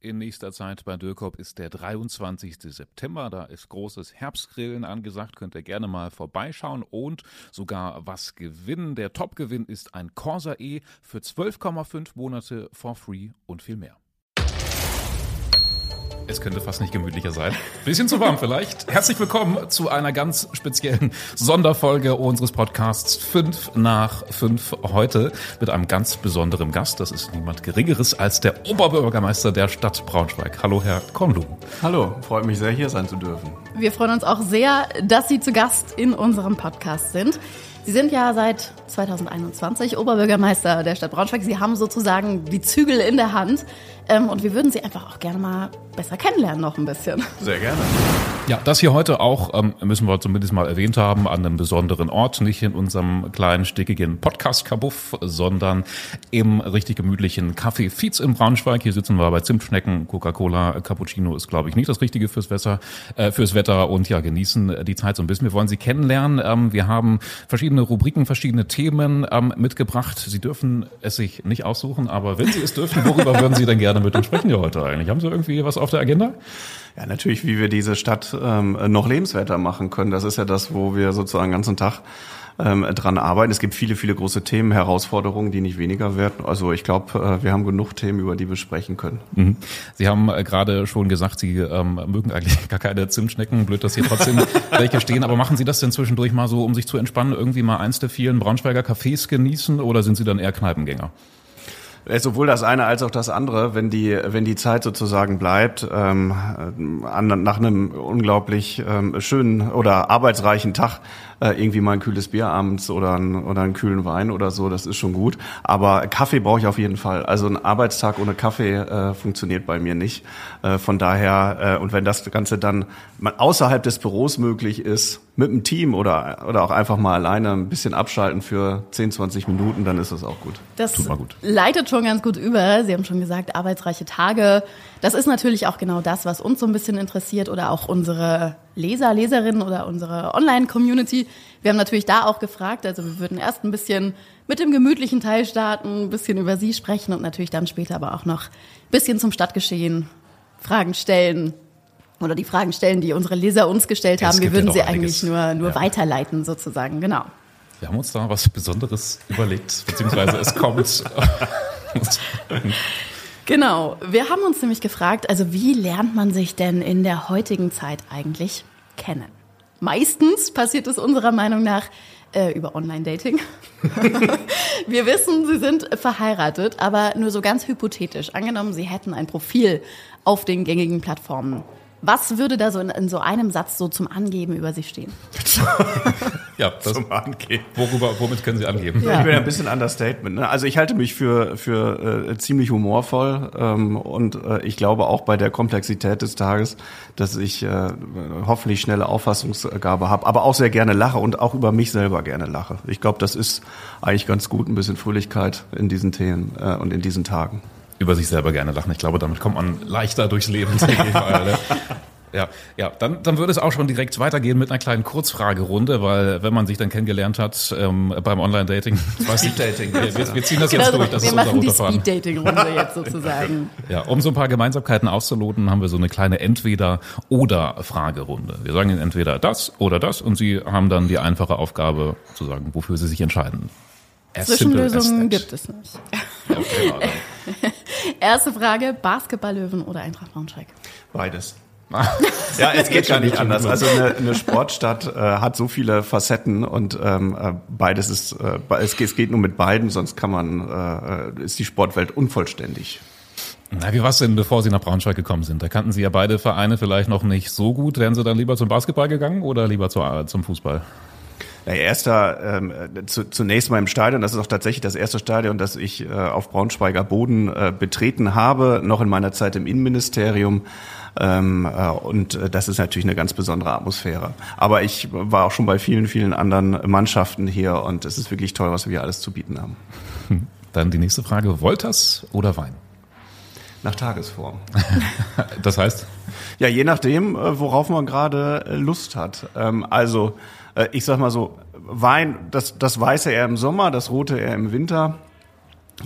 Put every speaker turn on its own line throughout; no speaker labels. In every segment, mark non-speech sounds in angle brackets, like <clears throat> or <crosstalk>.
in nächster Zeit bei Dürkop ist der 23. September. Da ist großes Herbstgrillen angesagt. Könnt ihr gerne mal vorbeischauen und sogar was gewinnen. Der Topgewinn ist ein Corsa E für 12,5 Monate for free und viel mehr. Es könnte fast nicht gemütlicher sein. Bisschen zu warm vielleicht. Herzlich willkommen zu einer ganz speziellen Sonderfolge unseres Podcasts 5 nach 5 heute mit einem ganz besonderen Gast. Das ist niemand Geringeres als der Oberbürgermeister der Stadt Braunschweig. Hallo, Herr Konlu.
Hallo, freut mich sehr, hier sein zu dürfen.
Wir freuen uns auch sehr, dass Sie zu Gast in unserem Podcast sind. Sie sind ja seit 2021 Oberbürgermeister der Stadt Braunschweig. Sie haben sozusagen die Zügel in der Hand. Ähm, und wir würden Sie einfach auch gerne mal besser kennenlernen noch ein bisschen.
Sehr gerne.
Ja, das hier heute auch, ähm, müssen wir zumindest mal erwähnt haben, an einem besonderen Ort, nicht in unserem kleinen, stickigen Podcast-Kabuff, sondern im richtig gemütlichen Café Fietz in Braunschweig. Hier sitzen wir bei Zimtschnecken, Coca-Cola, Cappuccino ist, glaube ich, nicht das Richtige fürs Wetter, äh, fürs Wetter und ja, genießen die Zeit so ein bisschen. Wir wollen Sie kennenlernen. Ähm, wir haben verschiedene Rubriken, verschiedene Themen ähm, mitgebracht. Sie dürfen es sich nicht aussuchen, aber wenn Sie es dürfen, worüber würden Sie denn gerne mit uns sprechen hier heute eigentlich? Haben Sie irgendwie was auf der Agenda?
Ja, natürlich, wie wir diese Stadt ähm, noch lebenswerter machen können. Das ist ja das, wo wir sozusagen den ganzen Tag ähm, dran arbeiten. Es gibt viele, viele große Themen, Herausforderungen, die nicht weniger werden. Also ich glaube, äh, wir haben genug Themen, über die wir sprechen können.
Mhm. Sie haben äh, gerade schon gesagt, Sie ähm, mögen eigentlich <laughs> gar keine Zimtschnecken. Blöd, dass hier trotzdem <laughs> welche stehen. Aber machen Sie das denn zwischendurch mal so, um sich zu entspannen, irgendwie mal eins der vielen Braunschweiger Cafés genießen oder sind Sie dann eher Kneipengänger?
Sowohl das eine als auch das andere, wenn die, wenn die Zeit sozusagen bleibt, ähm, an, nach einem unglaublich ähm, schönen oder arbeitsreichen Tag äh, irgendwie mal ein kühles Bier abends oder, ein, oder einen kühlen Wein oder so, das ist schon gut. Aber Kaffee brauche ich auf jeden Fall. Also ein Arbeitstag ohne Kaffee äh, funktioniert bei mir nicht. Äh, von daher, äh, und wenn das Ganze dann außerhalb des Büros möglich ist, mit einem Team oder, oder auch einfach mal alleine ein bisschen abschalten für 10, 20 Minuten, dann ist das auch gut.
Das gut. leitet schon ganz gut über. Sie haben schon gesagt, arbeitsreiche Tage. Das ist natürlich auch genau das, was uns so ein bisschen interessiert oder auch unsere Leser, Leserinnen oder unsere Online-Community. Wir haben natürlich da auch gefragt, also wir würden erst ein bisschen mit dem gemütlichen Teil starten, ein bisschen über Sie sprechen und natürlich dann später aber auch noch ein bisschen zum Stadtgeschehen Fragen stellen oder die Fragen stellen, die unsere Leser uns gestellt haben. Wir würden ja sie eigentlich nur, nur ja. weiterleiten sozusagen, genau.
Wir haben uns da was Besonderes überlegt, beziehungsweise es kommt. <laughs>
genau, wir haben uns nämlich gefragt, also wie lernt man sich denn in der heutigen Zeit eigentlich kennen? Meistens passiert es unserer Meinung nach äh, über Online-Dating. <laughs> wir wissen, Sie sind verheiratet, aber nur so ganz hypothetisch. Angenommen, Sie hätten ein Profil auf den gängigen Plattformen. Was würde da so in, in, so einem Satz so zum Angeben über sich stehen? <laughs>
ja, das, zum Angeben. Worüber, womit können Sie angeben?
Ja. Ich bin ein bisschen Understatement. Ne? Also ich halte mich für, für äh, ziemlich humorvoll ähm, und äh, ich glaube auch bei der Komplexität des Tages, dass ich äh, hoffentlich schnelle Auffassungsgabe habe, aber auch sehr gerne lache und auch über mich selber gerne lache. Ich glaube, das ist eigentlich ganz gut, ein bisschen Fröhlichkeit in diesen Themen äh, und in diesen Tagen
über sich selber gerne lachen. Ich glaube, damit kommt man leichter durchs Leben. Ne? <laughs> Ja, ja, dann, dann würde es auch schon direkt weitergehen mit einer kleinen Kurzfragerunde, weil wenn man sich dann kennengelernt hat ähm, beim Online-Dating, <laughs>
Speed-Dating,
wir, wir, wir ziehen das jetzt
genau,
durch, das
wir
ist
unser machen die Speed-Dating-Runde <laughs> jetzt sozusagen.
Ja, um so ein paar Gemeinsamkeiten auszuloten, haben wir so eine kleine Entweder-Oder-Fragerunde. Wir sagen Ihnen entweder das oder das und Sie haben dann die einfache Aufgabe zu sagen, wofür Sie sich entscheiden.
As Zwischenlösungen gibt es nicht. Okay, Erste Frage, Basketballlöwen oder Eintracht Braunschweig?
Beides. <laughs> ja, es geht gar nicht anders. Also eine, eine Sportstadt äh, hat so viele Facetten und ähm, äh, beides ist, äh, es, geht, es geht nur mit beiden, sonst kann man, äh, ist die Sportwelt unvollständig.
Na, wie war es denn, bevor Sie nach Braunschweig gekommen sind? Da kannten Sie ja beide Vereine vielleicht noch nicht so gut. Wären Sie dann lieber zum Basketball gegangen oder lieber zu, zum Fußball?
Ja, erster, ähm, zu, zunächst mal im Stadion. Das ist auch tatsächlich das erste Stadion, das ich äh, auf Braunschweiger Boden äh, betreten habe, noch in meiner Zeit im Innenministerium. Ähm, äh, und äh, das ist natürlich eine ganz besondere Atmosphäre. Aber ich war auch schon bei vielen, vielen anderen Mannschaften hier und es ist wirklich toll, was wir hier alles zu bieten haben.
Dann die nächste Frage. Wolters oder Wein?
Nach Tagesform. <laughs>
das heißt?
Ja, je nachdem, äh, worauf man gerade äh, Lust hat. Ähm, also, äh, ich sag mal so, Wein, das, das Weiße eher im Sommer, das Rote eher im Winter.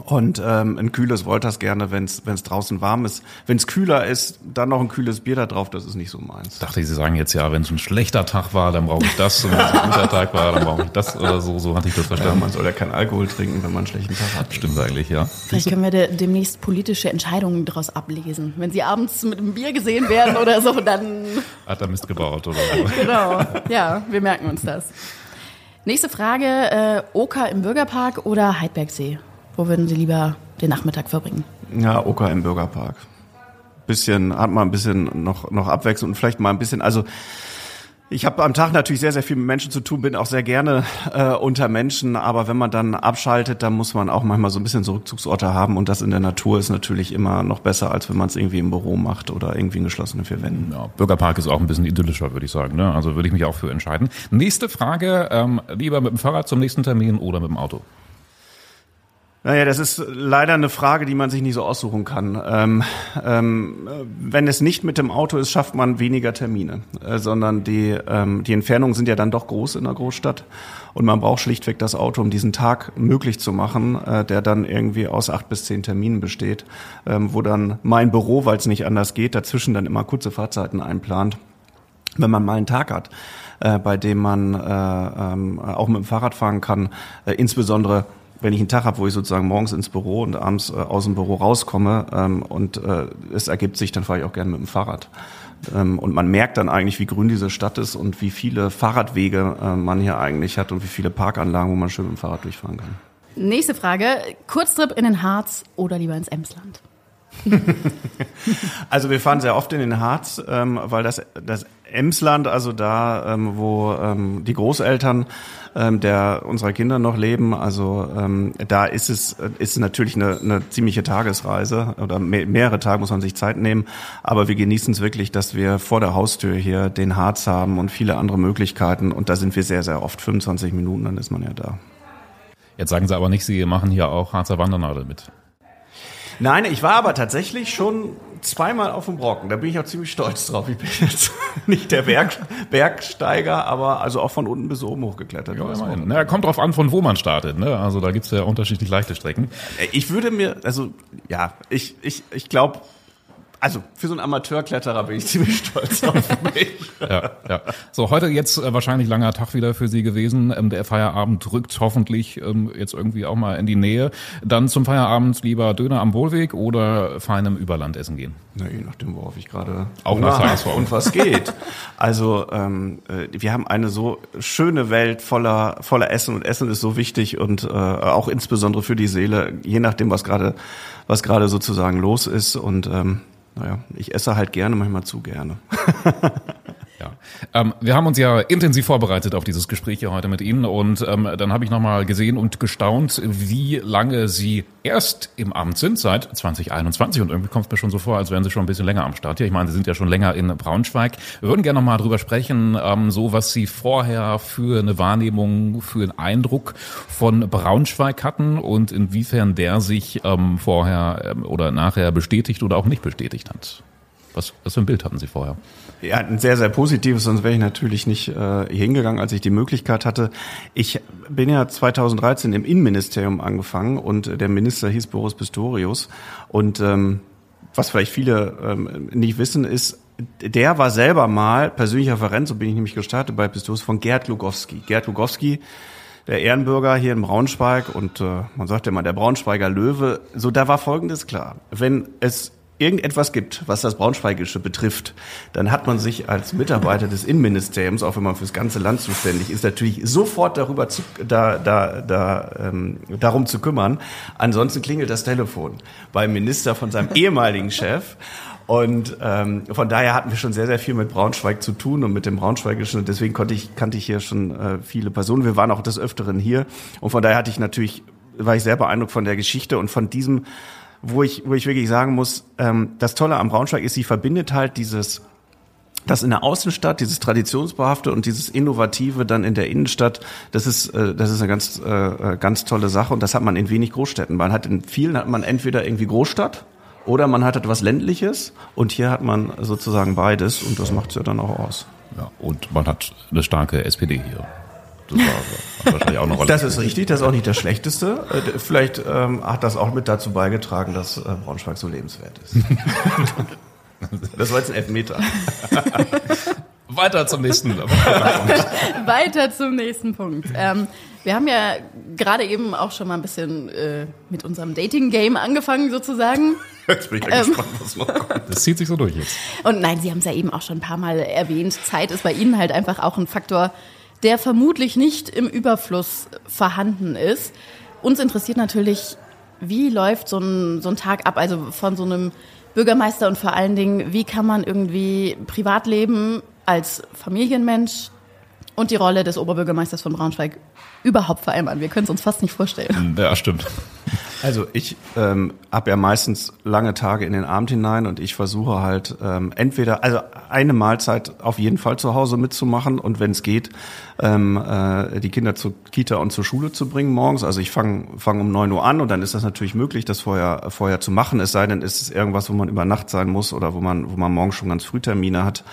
Und ähm, ein kühles Wolters gerne, wenn es draußen warm ist. Wenn es kühler ist, dann noch ein kühles Bier da drauf, das ist nicht so meins.
Dachte ich, Sie sagen jetzt ja, wenn es ein schlechter Tag war, dann brauche ich das. Und wenn es ein guter Tag war, dann brauche ich das oder so. So hatte ich das verstanden.
Ja, man soll ja keinen Alkohol trinken, wenn man einen schlechten Tag hat.
Stimmt eigentlich, ja.
Vielleicht können wir de demnächst politische Entscheidungen daraus ablesen. Wenn Sie abends mit einem Bier gesehen werden oder so, dann...
Hat er Mist gebaut oder so. <laughs>
genau, ja, wir merken uns das. Nächste Frage, äh, Oka im Bürgerpark oder Heidbergsee? Wo würden Sie lieber den Nachmittag verbringen?
Ja, Oka im Bürgerpark. Bisschen, hat mal ein bisschen noch, noch Abwechslung und vielleicht mal ein bisschen, also ich habe am Tag natürlich sehr, sehr viel mit Menschen zu tun, bin auch sehr gerne äh, unter Menschen, aber wenn man dann abschaltet, dann muss man auch manchmal so ein bisschen so Rückzugsorte haben und das in der Natur ist natürlich immer noch besser, als wenn man es irgendwie im Büro macht oder irgendwie in geschlossenen vier Wänden.
Ja, Bürgerpark ist auch ein bisschen idyllischer, würde ich sagen. Ne? Also würde ich mich auch für entscheiden. Nächste Frage, ähm, lieber mit dem Fahrrad zum nächsten Termin oder mit dem Auto?
Naja, das ist leider eine Frage, die man sich nicht so aussuchen kann. Ähm, ähm, wenn es nicht mit dem Auto ist, schafft man weniger Termine, äh, sondern die, ähm, die Entfernungen sind ja dann doch groß in der Großstadt und man braucht schlichtweg das Auto, um diesen Tag möglich zu machen, äh, der dann irgendwie aus acht bis zehn Terminen besteht, ähm, wo dann mein Büro, weil es nicht anders geht, dazwischen dann immer kurze Fahrzeiten einplant, wenn man mal einen Tag hat äh, bei dem man äh, ähm, auch mit dem Fahrrad fahren kann, äh, insbesondere wenn ich einen Tag habe, wo ich sozusagen morgens ins Büro und abends äh, aus dem Büro rauskomme ähm, und äh, es ergibt sich, dann fahre ich auch gerne mit dem Fahrrad. Ähm, und man merkt dann eigentlich, wie grün diese Stadt ist und wie viele Fahrradwege äh, man hier eigentlich hat und wie viele Parkanlagen, wo man schön mit dem Fahrrad durchfahren kann.
Nächste Frage. Kurztrip in den Harz oder lieber ins Emsland? <laughs>
also wir fahren sehr oft in den Harz, ähm, weil das, das Emsland, also da, ähm, wo ähm, die Großeltern ähm, der unserer Kinder noch leben, also ähm, da ist es ist natürlich eine, eine ziemliche Tagesreise oder mehr, mehrere Tage muss man sich Zeit nehmen, aber wir genießen es wirklich, dass wir vor der Haustür hier den Harz haben und viele andere Möglichkeiten und da sind wir sehr sehr oft 25 Minuten, dann ist man ja da.
Jetzt sagen Sie aber nicht, Sie machen hier auch Harzer Wandernadel mit.
Nein, ich war aber tatsächlich schon zweimal auf dem Brocken. Da bin ich auch ziemlich stolz drauf. Ich bin jetzt <laughs> nicht der Berg, Bergsteiger, aber also auch von unten bis oben hochgeklettert.
Ja, Na, kommt drauf an, von wo man startet. Ne? Also da gibt's ja unterschiedlich leichte Strecken.
Ich würde mir, also ja, ich, ich, ich glaube, also für so einen Amateurkletterer bin ich ziemlich stolz auf mich. <laughs>
ja, ja. So, heute jetzt äh, wahrscheinlich langer Tag wieder für Sie gewesen. Ähm, der Feierabend rückt hoffentlich ähm, jetzt irgendwie auch mal in die Nähe. Dann zum Feierabend lieber Döner am Wohlweg oder feinem Überland essen gehen?
Na, je nachdem, worauf ich gerade
auch nach Tagesform.
und was geht. Also ähm, äh, wir haben eine so schöne Welt voller voller Essen und Essen ist so wichtig und äh, auch insbesondere für die Seele, je nachdem, was gerade was gerade sozusagen los ist und ähm, naja, ich esse halt gerne, manchmal zu gerne. <laughs>
Ähm, wir haben uns ja intensiv vorbereitet auf dieses Gespräch hier heute mit Ihnen und ähm, dann habe ich nochmal gesehen und gestaunt, wie lange Sie erst im Amt sind, seit 2021 und irgendwie kommt es mir schon so vor, als wären Sie schon ein bisschen länger am Start hier. Ich meine, Sie sind ja schon länger in Braunschweig. Wir würden gerne nochmal drüber sprechen, ähm, so was Sie vorher für eine Wahrnehmung, für einen Eindruck von Braunschweig hatten und inwiefern der sich ähm, vorher ähm, oder nachher bestätigt oder auch nicht bestätigt hat. Was, was für ein Bild hatten Sie vorher?
Ja, ein sehr, sehr positives, sonst wäre ich natürlich nicht äh, hingegangen, als ich die Möglichkeit hatte. Ich bin ja 2013 im Innenministerium angefangen und der Minister hieß Boris Pistorius. Und ähm, was vielleicht viele ähm, nicht wissen, ist, der war selber mal persönlicher Referent, so bin ich nämlich gestartet bei Pistorius, von Gerd Lugowski. Gerd Lugowski, der Ehrenbürger hier in Braunschweig und äh, man sagt ja mal der Braunschweiger Löwe. So, da war Folgendes klar. Wenn es irgendetwas gibt, was das Braunschweigische betrifft, dann hat man sich als Mitarbeiter des Innenministeriums, auch wenn man fürs ganze Land zuständig ist, natürlich sofort darüber zu, da, da, da, ähm, darum zu kümmern. Ansonsten klingelt das Telefon beim Minister von seinem <laughs> ehemaligen Chef. Und ähm, von daher hatten wir schon sehr, sehr viel mit Braunschweig zu tun und mit dem Braunschweigischen. Und deswegen konnte ich, kannte ich hier schon äh, viele Personen. Wir waren auch des Öfteren hier. Und von daher hatte ich natürlich, war ich sehr beeindruckt von der Geschichte und von diesem, wo ich, wo ich wirklich sagen muss, ähm, das Tolle am Braunschweig ist, sie verbindet halt dieses das in der Außenstadt, dieses Traditionsbehafte und dieses Innovative dann in der Innenstadt, das ist, äh, das ist eine ganz, äh, ganz tolle Sache und das hat man in wenig Großstädten. Man hat in vielen hat man entweder irgendwie Großstadt oder man hat etwas Ländliches und hier hat man sozusagen beides und das macht es ja dann auch aus.
Ja, und man hat eine starke SPD hier. Das war
wahrscheinlich auch eine Rolle. Das ist richtig, das ist auch nicht das Schlechteste. Äh, vielleicht ähm, hat das auch mit dazu beigetragen, dass äh, Braunschweig so lebenswert ist. <laughs> Das war jetzt ein Elfmeter. <laughs>
Weiter zum nächsten Punkt. <laughs>
Weiter zum nächsten Punkt. Ähm, wir haben ja gerade eben auch schon mal ein bisschen äh, mit unserem Dating-Game angefangen, sozusagen.
Jetzt bin ich ja ähm, gespannt, was noch kommt. Das zieht sich so durch jetzt.
Und nein, Sie haben es ja eben auch schon ein paar Mal erwähnt. Zeit ist bei Ihnen halt einfach auch ein Faktor, der vermutlich nicht im Überfluss vorhanden ist. Uns interessiert natürlich, wie läuft so ein, so ein Tag ab? Also von so einem Bürgermeister und vor allen Dingen, wie kann man irgendwie Privatleben als Familienmensch und die Rolle des Oberbürgermeisters von Braunschweig überhaupt vereinbaren. Wir können es uns fast nicht vorstellen.
Ja, stimmt.
Also ich ähm, habe ja meistens lange Tage in den Abend hinein und ich versuche halt ähm, entweder, also eine Mahlzeit auf jeden Fall zu Hause mitzumachen und wenn es geht, ähm, äh, die Kinder zur Kita und zur Schule zu bringen morgens. Also ich fange fang um neun Uhr an und dann ist das natürlich möglich, das vorher, vorher zu machen. Es sei denn, es ist irgendwas, wo man über Nacht sein muss oder wo man, wo man morgens schon ganz früh Termine hat.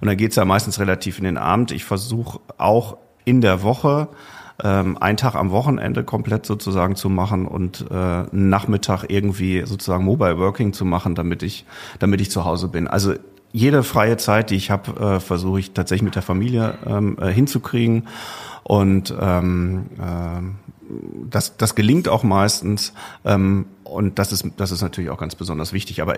Und dann geht's ja meistens relativ in den Abend. Ich versuche auch in der Woche ähm, einen Tag am Wochenende komplett sozusagen zu machen und äh, einen Nachmittag irgendwie sozusagen Mobile Working zu machen, damit ich, damit ich zu Hause bin. Also jede freie Zeit, die ich habe, äh, versuche ich tatsächlich mit der Familie ähm, äh, hinzukriegen. Und ähm, äh, das, das gelingt auch meistens. Ähm, und das ist, das ist natürlich auch ganz besonders wichtig. Aber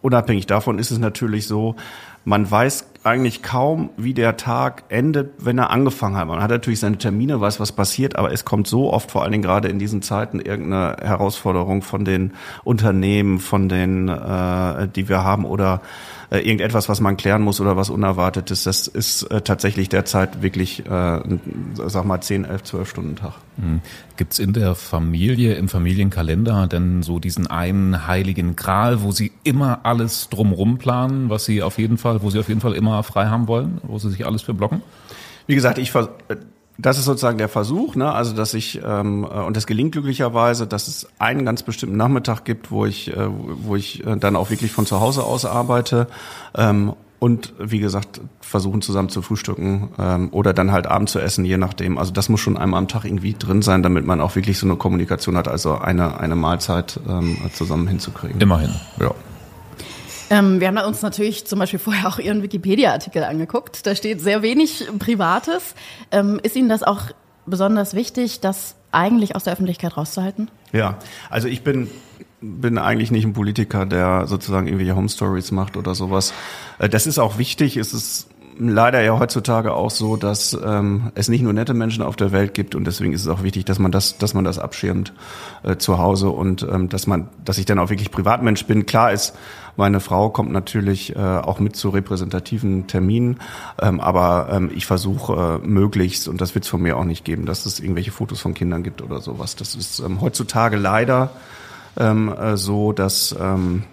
unabhängig davon ist es natürlich so, man weiß eigentlich kaum, wie der Tag endet, wenn er angefangen hat. Man hat natürlich seine Termine, weiß, was passiert, aber es kommt so oft, vor allen Dingen gerade in diesen Zeiten, irgendeine Herausforderung von den Unternehmen, von den, äh, die wir haben oder äh, irgendetwas, was man klären muss oder was Unerwartetes. Das ist äh, tatsächlich derzeit wirklich, äh, sag mal, 10, 11, 12 Stunden Tag.
Mhm. Gibt es in der Familie, im Familienkalender denn so diesen einen heiligen Gral, wo Sie immer alles drumrum planen, was Sie auf jeden Fall, wo Sie auf jeden Fall immer frei haben wollen, wo Sie sich alles für blocken?
Wie gesagt, ich das ist sozusagen der Versuch, ne? also dass ich, ähm, äh, und das gelingt glücklicherweise, dass es einen ganz bestimmten Nachmittag gibt, wo ich, äh, wo ich äh, dann auch wirklich von zu Hause aus arbeite ähm, und wie gesagt versuchen zusammen zu frühstücken ähm, oder dann halt Abend zu essen, je nachdem. Also das muss schon einmal am Tag irgendwie drin sein, damit man auch wirklich so eine Kommunikation hat, also eine, eine Mahlzeit ähm, zusammen hinzukriegen.
Immerhin,
ja.
Ähm, wir haben uns natürlich zum Beispiel <laughs> vorher auch Ihren Wikipedia-Artikel angeguckt. Da steht sehr wenig Privates. Ähm, ist Ihnen das auch besonders wichtig, das eigentlich aus der Öffentlichkeit rauszuhalten?
Ja, also ich bin bin eigentlich nicht ein Politiker, der sozusagen irgendwelche Home Stories macht oder sowas. Äh, das ist auch wichtig. Es ist leider ja heutzutage auch so, dass ähm, es nicht nur nette Menschen auf der Welt gibt und deswegen ist es auch wichtig, dass man das, dass man das abschirmt äh, zu Hause und ähm, dass man, dass ich dann auch wirklich Privatmensch bin. Klar ist, meine Frau kommt natürlich äh, auch mit zu repräsentativen Terminen, ähm, aber ähm, ich versuche äh, möglichst und das wird es von mir auch nicht geben, dass es irgendwelche Fotos von Kindern gibt oder sowas. Das ist ähm, heutzutage leider ähm, äh, so, dass ähm,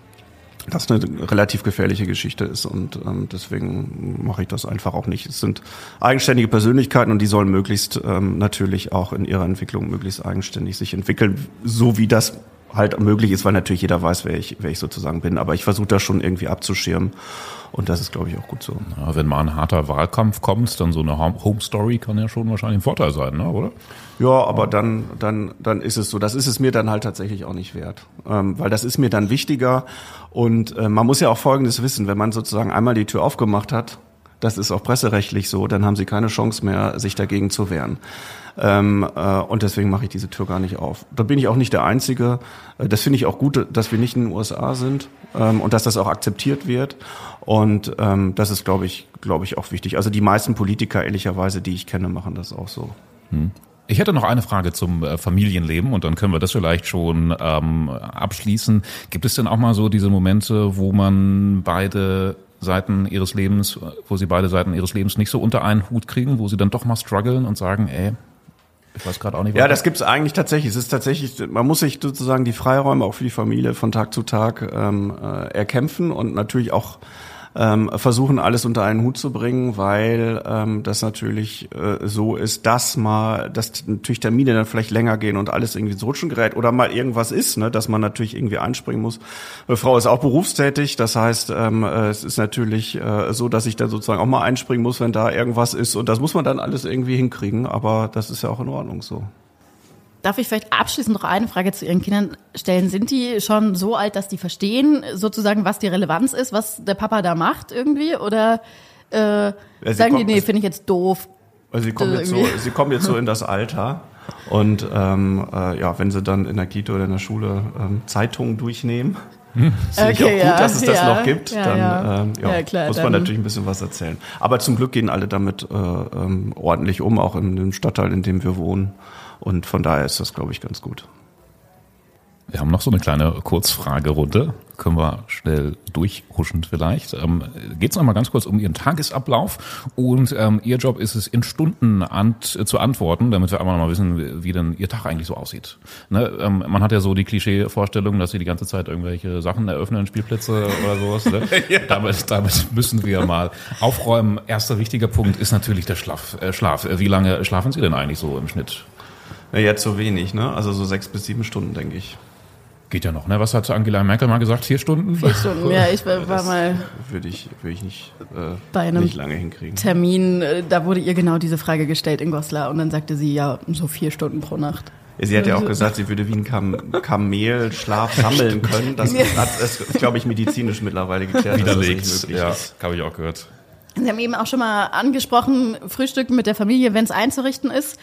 das eine relativ gefährliche Geschichte ist und ähm, deswegen mache ich das einfach auch nicht. Es sind eigenständige Persönlichkeiten und die sollen möglichst ähm, natürlich auch in ihrer Entwicklung möglichst eigenständig sich entwickeln, so wie das halt möglich ist, weil natürlich jeder weiß, wer ich, wer ich sozusagen bin. Aber ich versuche das schon irgendwie abzuschirmen. Und das ist, glaube ich, auch gut so.
Ja, wenn mal ein harter Wahlkampf kommt, dann so eine Home Story kann ja schon wahrscheinlich ein Vorteil sein, ne? oder?
Ja, aber dann, dann, dann ist es so. Das ist es mir dann halt tatsächlich auch nicht wert. Ähm, weil das ist mir dann wichtiger. Und äh, man muss ja auch Folgendes wissen, wenn man sozusagen einmal die Tür aufgemacht hat, das ist auch presserechtlich so, dann haben sie keine Chance mehr, sich dagegen zu wehren. Ähm, äh, und deswegen mache ich diese Tür gar nicht auf. Da bin ich auch nicht der Einzige. Äh, das finde ich auch gut, dass wir nicht in den USA sind ähm, und dass das auch akzeptiert wird. Und ähm, das ist, glaube ich, glaube ich, auch wichtig. Also die meisten Politiker, ehrlicherweise, die ich kenne, machen das auch so. Hm.
Ich hätte noch eine Frage zum äh, Familienleben und dann können wir das vielleicht schon ähm, abschließen. Gibt es denn auch mal so diese Momente, wo man beide Seiten ihres Lebens, wo sie beide Seiten ihres Lebens nicht so unter einen Hut kriegen, wo sie dann doch mal strugglen und sagen, ey, ich weiß gerade auch nicht.
Ja, das gibt's eigentlich tatsächlich. Es ist tatsächlich, man muss sich sozusagen die Freiräume auch für die Familie von Tag zu Tag ähm, äh, erkämpfen und natürlich auch ähm, versuchen, alles unter einen Hut zu bringen, weil ähm, das natürlich äh, so ist, dass mal, dass natürlich Termine dann vielleicht länger gehen und alles irgendwie ins Rutschen gerät oder mal irgendwas ist, ne, dass man natürlich irgendwie einspringen muss. Meine Frau ist auch berufstätig, das heißt, ähm, äh, es ist natürlich äh, so, dass ich dann sozusagen auch mal einspringen muss, wenn da irgendwas ist und das muss man dann alles irgendwie hinkriegen, aber das ist ja auch in Ordnung so.
Darf ich vielleicht abschließend noch eine Frage zu Ihren Kindern stellen? Sind die schon so alt, dass die verstehen, sozusagen, was die Relevanz ist, was der Papa da macht irgendwie? Oder äh, ja, sagen die, nee, finde ich jetzt doof?
Also sie kommen, jetzt so, sie kommen jetzt so in das Alter. Und ähm, äh, ja, wenn sie dann in der Kita oder in der Schule ähm, Zeitungen durchnehmen, hm. Finde okay, ich auch gut, ja, dass es das ja, noch gibt. Ja, dann ähm, ja, klar, muss man dann natürlich ein bisschen was erzählen. Aber zum Glück gehen alle damit äh, ähm, ordentlich um, auch in dem Stadtteil, in dem wir wohnen. Und von daher ist das, glaube ich, ganz gut.
Wir haben noch so eine kleine Kurzfragerunde. Können wir schnell durchhuschen vielleicht. Ähm, Geht es noch mal ganz kurz um Ihren Tagesablauf und ähm, Ihr Job ist es, in Stunden an, äh, zu antworten, damit wir noch mal wissen, wie, wie denn Ihr Tag eigentlich so aussieht. Ne? Ähm, man hat ja so die Klischee-Vorstellung, dass Sie die ganze Zeit irgendwelche Sachen eröffnen, Spielplätze oder sowas. Ne? <laughs> ja. damit, damit müssen wir mal aufräumen. Erster wichtiger Punkt ist natürlich der Schlaf. Äh, Schlaf. Wie lange schlafen Sie denn eigentlich so im Schnitt?
Ja, jetzt so wenig, ne? Also so sechs bis sieben Stunden, denke ich.
Geht ja noch, ne? Was hat Angela Merkel mal gesagt? Vier Stunden?
Vier Stunden, ja, ich war, war mal.
Würde ich, würde ich nicht, äh,
bei einem
nicht lange hinkriegen.
Termin, äh, da wurde ihr genau diese Frage gestellt in Goslar und dann sagte sie, ja, so vier Stunden pro Nacht.
Sie hat ja auch gesagt, sie würde wie ein Kam Kamel Schlaf sammeln können. Das hat es, glaube ich, medizinisch mittlerweile geklärt.
Widerlegt, dass das nicht ja, habe ich auch gehört.
Sie haben eben auch schon mal angesprochen, Frühstücken mit der Familie, wenn es einzurichten ist.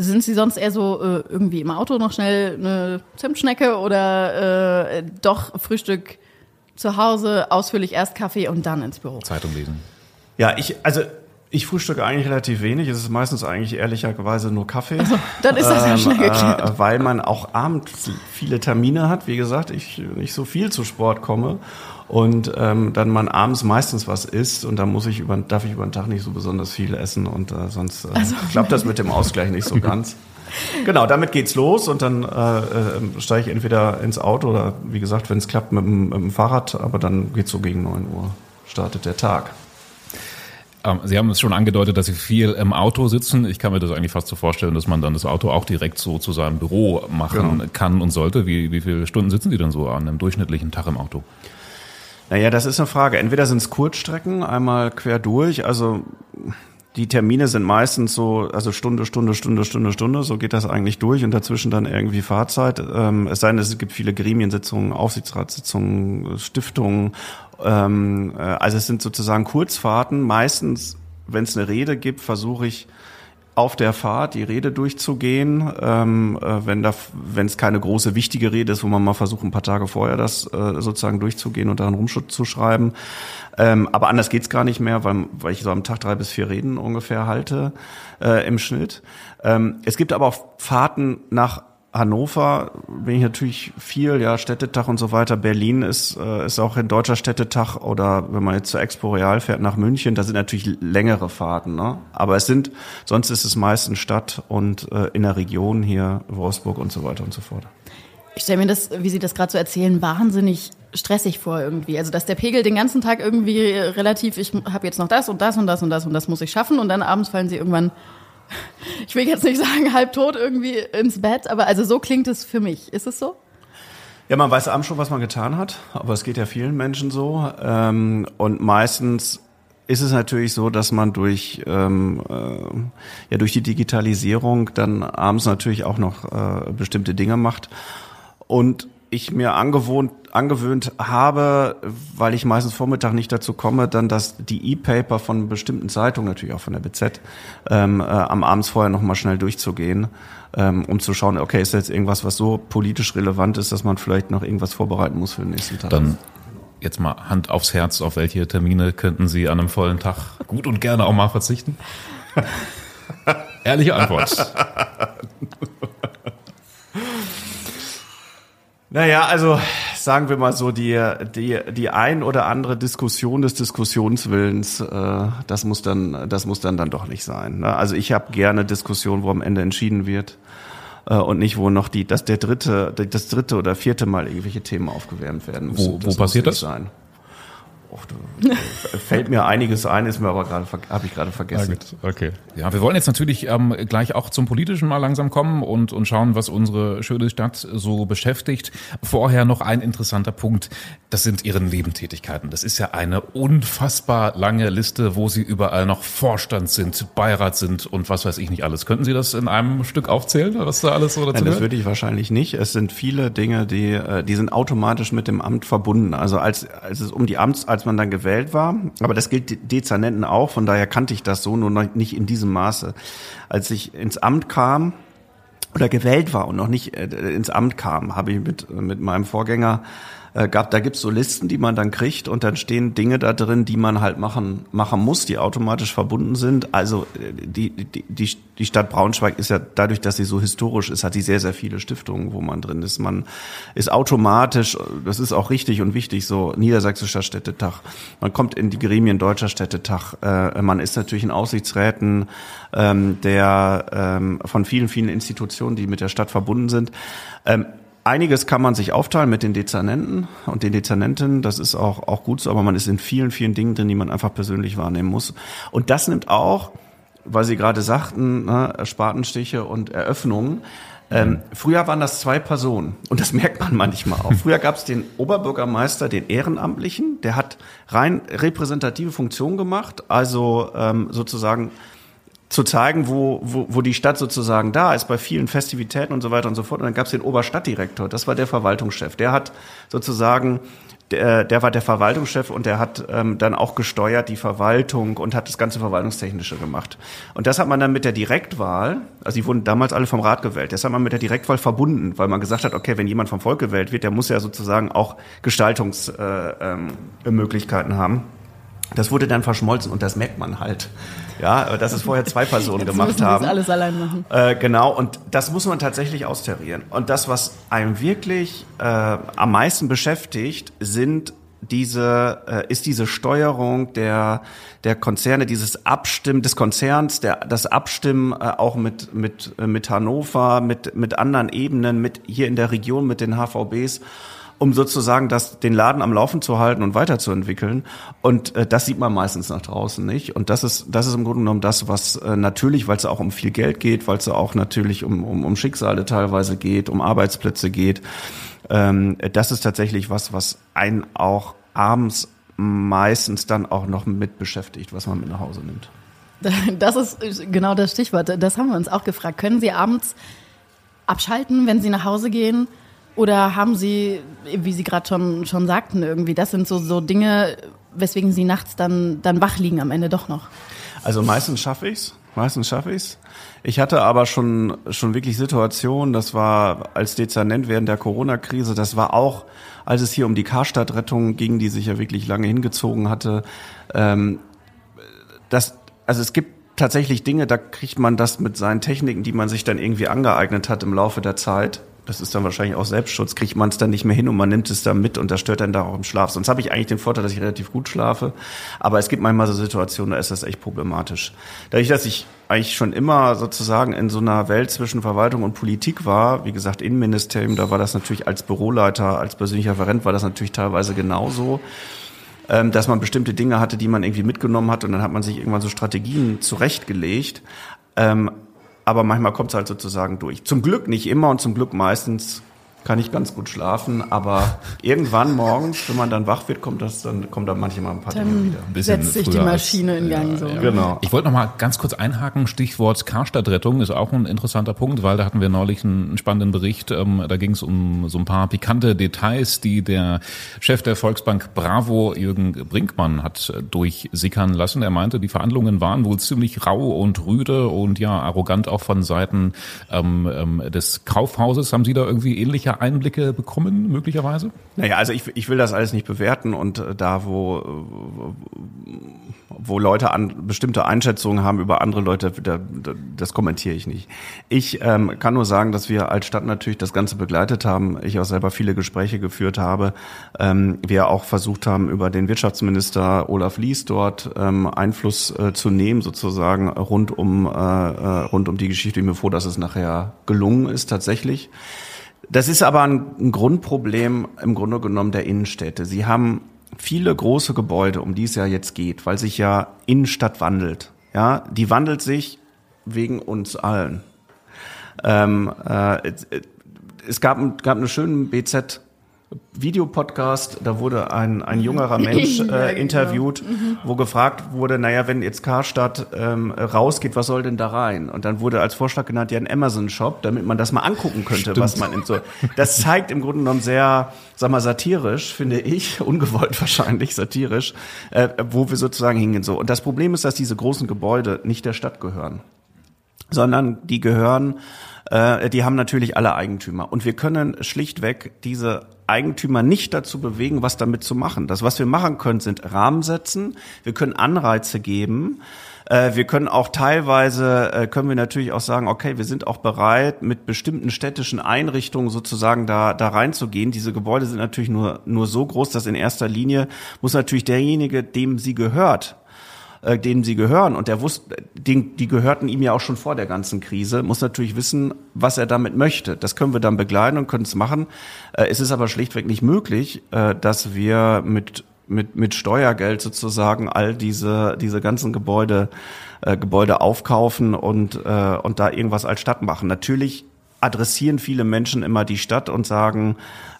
Sind Sie sonst eher so äh, irgendwie im Auto noch schnell eine Zimtschnecke oder äh, doch Frühstück zu Hause, ausführlich erst Kaffee und dann ins Büro?
Zeitung lesen.
Ja, ich, also ich frühstücke eigentlich relativ wenig. Es ist meistens eigentlich ehrlicherweise nur Kaffee. Also,
dann ist das ja ähm, schnell geklärt.
Äh, weil man auch abends viele Termine hat. Wie gesagt, ich nicht so viel zu Sport komme und ähm, dann man abends meistens was isst und dann muss ich über, darf ich über den Tag nicht so besonders viel essen und äh, sonst äh, also, klappt das mit dem Ausgleich nicht so <laughs> ganz. Genau, damit geht's los und dann äh, äh, steige ich entweder ins Auto oder wie gesagt, wenn es klappt, mit, mit dem Fahrrad, aber dann geht's so gegen neun Uhr, startet der Tag.
Ähm, Sie haben es schon angedeutet, dass Sie viel im Auto sitzen. Ich kann mir das eigentlich fast so vorstellen, dass man dann das Auto auch direkt so zu seinem Büro machen genau. kann und sollte. Wie, wie viele Stunden sitzen Sie denn so an einem durchschnittlichen Tag im Auto?
Naja, das ist eine Frage. Entweder sind es Kurzstrecken, einmal quer durch, also die Termine sind meistens so, also Stunde, Stunde, Stunde, Stunde, Stunde, so geht das eigentlich durch und dazwischen dann irgendwie Fahrzeit. Ähm, es sei denn, es gibt viele Gremiensitzungen, Aufsichtsratssitzungen, Stiftungen. Ähm, äh, also es sind sozusagen Kurzfahrten. Meistens, wenn es eine Rede gibt, versuche ich auf der Fahrt die Rede durchzugehen, ähm, äh, wenn da, wenn es keine große wichtige Rede ist, wo man mal versucht, ein paar Tage vorher das äh, sozusagen durchzugehen und daran rumzuschreiben. Ähm, aber anders geht's gar nicht mehr, weil, weil ich so am Tag drei bis vier Reden ungefähr halte äh, im Schnitt. Ähm, es gibt aber auch Fahrten nach Hannover bin ich natürlich viel, ja, Städtetag und so weiter. Berlin ist, äh, ist auch ein deutscher Städtetag oder wenn man jetzt zur Expo Real fährt nach München, da sind natürlich längere Fahrten, ne? Aber es sind, sonst ist es meistens Stadt und äh, in der Region hier, Wolfsburg und so weiter und so fort.
Ich stelle mir das, wie Sie das gerade so erzählen, wahnsinnig stressig vor irgendwie. Also dass der Pegel den ganzen Tag irgendwie relativ, ich habe jetzt noch das und das und das und das und das muss ich schaffen und dann abends fallen Sie irgendwann ich will jetzt nicht sagen halb tot irgendwie ins Bett, aber also so klingt es für mich. Ist es so?
Ja, man weiß abends schon, was man getan hat, aber es geht ja vielen Menschen so. Ähm, und meistens ist es natürlich so, dass man durch ähm, äh, ja durch die Digitalisierung dann abends natürlich auch noch äh, bestimmte Dinge macht und ich mir angewohnt, angewöhnt habe, weil ich meistens Vormittag nicht dazu komme, dann dass die E-Paper von bestimmten Zeitungen, natürlich auch von der BZ, ähm, äh, am Abends vorher nochmal schnell durchzugehen, ähm, um zu schauen, okay, ist jetzt irgendwas, was so politisch relevant ist, dass man vielleicht noch irgendwas vorbereiten muss für den nächsten Tag.
Dann jetzt mal Hand aufs Herz, auf welche Termine könnten Sie an einem vollen Tag gut und gerne auch mal verzichten? <laughs> Ehrliche Antwort. <laughs>
Naja, also sagen wir mal so, die, die, die ein oder andere Diskussion des Diskussionswillens, äh, das muss dann, das muss dann dann doch nicht sein. Ne? Also ich habe gerne Diskussionen, wo am Ende entschieden wird äh, und nicht, wo noch die, dass der dritte, das dritte oder vierte Mal irgendwelche Themen aufgewärmt werden
müssen. Wo, wo passiert das?
Sein. Och, fällt mir einiges ein, ist mir aber gerade habe ich gerade vergessen.
Ja, okay. Ja, wir wollen jetzt natürlich ähm, gleich auch zum Politischen mal langsam kommen und und schauen, was unsere schöne Stadt so beschäftigt. Vorher noch ein interessanter Punkt. Das sind Ihre Nebentätigkeiten. Das ist ja eine unfassbar lange Liste, wo Sie überall noch Vorstand sind, Beirat sind und was weiß ich nicht alles. Könnten Sie das in einem Stück aufzählen, was da alles so dazu
Nein, Das würde ich wahrscheinlich nicht. Es sind viele Dinge, die äh, die sind automatisch mit dem Amt verbunden. Also als als es um die Amts als man dann gewählt war. Aber das gilt Dezernenten auch, von daher kannte ich das so, nur noch nicht in diesem Maße. Als ich ins Amt kam oder gewählt war und noch nicht äh, ins Amt kam, habe ich mit, mit meinem Vorgänger äh, gab, da gibt's so Listen, die man dann kriegt und dann stehen Dinge da drin, die man halt machen, machen muss, die automatisch verbunden sind. Also äh, die, die, die, Stadt Braunschweig ist ja dadurch, dass sie so historisch ist, hat die sehr, sehr viele Stiftungen, wo man drin ist. Man ist automatisch, das ist auch richtig und wichtig, so Niedersächsischer Städtetag. Man kommt in die Gremien Deutscher Städtetag. Äh, man ist natürlich in Aussichtsräten ähm, der ähm, von vielen, vielen Institutionen, die mit der Stadt verbunden sind. Ähm, Einiges kann man sich aufteilen mit den Dezernenten und den Dezernentinnen. Das ist auch, auch gut so, aber man ist in vielen, vielen Dingen drin, die man einfach persönlich wahrnehmen muss. Und das nimmt auch, weil Sie gerade sagten, ne, Spatenstiche und Eröffnungen. Ähm, früher waren das zwei Personen und das <laughs> merkt man manchmal auch. Früher gab es den Oberbürgermeister, den Ehrenamtlichen, der hat rein repräsentative Funktion gemacht, also ähm, sozusagen zu zeigen, wo, wo, wo die Stadt sozusagen da ist, bei vielen Festivitäten und so weiter und so fort. Und dann gab es den Oberstadtdirektor, das war der Verwaltungschef. Der hat sozusagen, der, der war der Verwaltungschef und der hat ähm, dann auch gesteuert die Verwaltung und hat das ganze Verwaltungstechnische gemacht. Und das hat man dann mit der Direktwahl, also die wurden damals alle vom Rat gewählt, das hat man mit der Direktwahl verbunden, weil man gesagt hat, okay, wenn jemand vom Volk gewählt wird, der muss ja sozusagen auch Gestaltungsmöglichkeiten äh, ähm, haben. Das wurde dann verschmolzen und das merkt man halt. Ja, dass es vorher zwei <laughs> Personen Jetzt gemacht haben. Das
alles allein machen.
Äh, genau, und das muss man tatsächlich austarieren. Und das, was einem wirklich äh, am meisten beschäftigt, sind diese äh, ist diese Steuerung der der Konzerne, dieses Abstimmen des Konzerns, der das Abstimmen äh, auch mit mit äh, mit Hannover, mit mit anderen Ebenen, mit hier in der Region mit den HVBs um sozusagen das, den Laden am Laufen zu halten und weiterzuentwickeln. Und äh, das sieht man meistens nach draußen nicht. Und das ist, das ist im Grunde genommen das, was äh, natürlich, weil es auch um viel Geld geht, weil es auch natürlich um, um, um Schicksale teilweise geht, um Arbeitsplätze geht. Ähm, das ist tatsächlich was, was einen auch abends meistens dann auch noch mit beschäftigt, was man mit nach Hause nimmt. <laughs>
Das ist genau das Stichwort. Das haben wir uns auch gefragt. Können Sie abends abschalten, wenn Sie nach Hause gehen? Oder haben Sie, wie Sie gerade schon, schon sagten, irgendwie, das sind so, so Dinge, weswegen Sie nachts dann, dann wach liegen am Ende doch noch?
Also meistens schaffe ich's. Meistens schaffe ich's. Ich hatte aber schon, schon wirklich Situationen, das war als Dezernent während der Corona-Krise, das war auch, als es hier um die Karstadtrettung ging, die sich ja wirklich lange hingezogen hatte. Ähm, das, also es gibt tatsächlich Dinge, da kriegt man das mit seinen Techniken, die man sich dann irgendwie angeeignet hat im Laufe der Zeit, das ist dann wahrscheinlich auch Selbstschutz, kriegt man es dann nicht mehr hin und man nimmt es dann mit und das stört dann da auch im Schlaf. Sonst habe ich eigentlich den Vorteil, dass ich relativ gut schlafe. Aber es gibt manchmal so Situationen, da ist das echt problematisch. Dadurch, dass ich eigentlich schon immer sozusagen in so einer Welt zwischen Verwaltung und Politik war, wie gesagt, Innenministerium, da war das natürlich als Büroleiter, als persönlicher Referent war das natürlich teilweise genauso ähm, dass man bestimmte Dinge hatte, die man irgendwie mitgenommen hat und dann hat man sich irgendwann so Strategien zurechtgelegt. Aber manchmal kommt es halt sozusagen durch. Zum Glück nicht immer und zum Glück meistens kann ich ganz gut schlafen, aber irgendwann morgens, wenn man dann wach wird, kommt das dann kommt dann manchmal ein paar dann Dinge wieder.
Ein setzt sich die Maschine als, in Gang
ja, so. Ja. Genau. Ich wollte noch mal ganz kurz einhaken. Stichwort Karstadtrettung ist auch ein interessanter Punkt, weil da hatten wir neulich einen spannenden Bericht. Ähm, da ging es um so ein paar pikante Details, die der Chef der Volksbank Bravo Jürgen Brinkmann hat äh, durchsickern lassen. Er meinte, die Verhandlungen waren wohl ziemlich rau und rüde und ja arrogant auch von Seiten ähm, ähm des Kaufhauses. Haben Sie da irgendwie ähnliche Einblicke bekommen, möglicherweise?
Naja, also ich, ich will das alles nicht bewerten und äh, da, wo, wo Leute an bestimmte Einschätzungen haben über andere Leute, da, das kommentiere ich nicht. Ich ähm, kann nur sagen, dass wir als Stadt natürlich das Ganze begleitet haben. Ich auch selber viele Gespräche geführt habe. Ähm, wir auch versucht haben, über den Wirtschaftsminister Olaf Lies dort ähm, Einfluss äh, zu nehmen, sozusagen rund um äh, äh rund um die Geschichte. Ich bin mir froh, dass es nachher gelungen ist tatsächlich. Das ist aber ein, Grundproblem im Grunde genommen der Innenstädte. Sie haben viele große Gebäude, um die es ja jetzt geht, weil sich ja Innenstadt wandelt. Ja, die wandelt sich wegen uns allen. Ähm, äh, es gab, gab eine schöne BZ Videopodcast, da wurde ein, ein jungerer <laughs> Mensch äh, genau. interviewt, genau. wo gefragt wurde, naja, wenn jetzt Karstadt ähm, rausgeht, was soll denn da rein? Und dann wurde als Vorschlag genannt, ja, ein Amazon-Shop, damit man das mal angucken könnte, Stimmt. was man in so. Das zeigt im Grunde genommen sehr, sag mal, satirisch, finde ich, <laughs> ungewollt wahrscheinlich satirisch, äh, wo wir sozusagen hingehen. So. Und das Problem ist, dass diese großen Gebäude nicht der Stadt gehören, sondern die gehören äh, die haben natürlich alle Eigentümer. Und wir können schlichtweg diese Eigentümer nicht dazu bewegen, was damit zu machen. Das, was wir machen können, sind Rahmen setzen. Wir können Anreize geben. Äh, wir können auch teilweise, äh, können wir natürlich auch sagen, okay, wir sind auch bereit, mit bestimmten städtischen Einrichtungen sozusagen da, da reinzugehen. Diese Gebäude sind natürlich nur, nur so groß, dass in erster Linie muss natürlich derjenige, dem sie gehört, äh, denen sie gehören. Und der wusste, die, die gehörten ihm ja auch schon vor der ganzen Krise, muss natürlich wissen, was er damit möchte. Das können wir dann begleiten und können es machen. Äh, es ist aber schlichtweg nicht möglich, äh, dass wir mit mit, mit Steuergeld sozusagen all diese, diese ganzen Gebäude, äh, Gebäude aufkaufen und, äh, und da irgendwas als Stadt machen. Natürlich adressieren viele Menschen immer die Stadt und sagen,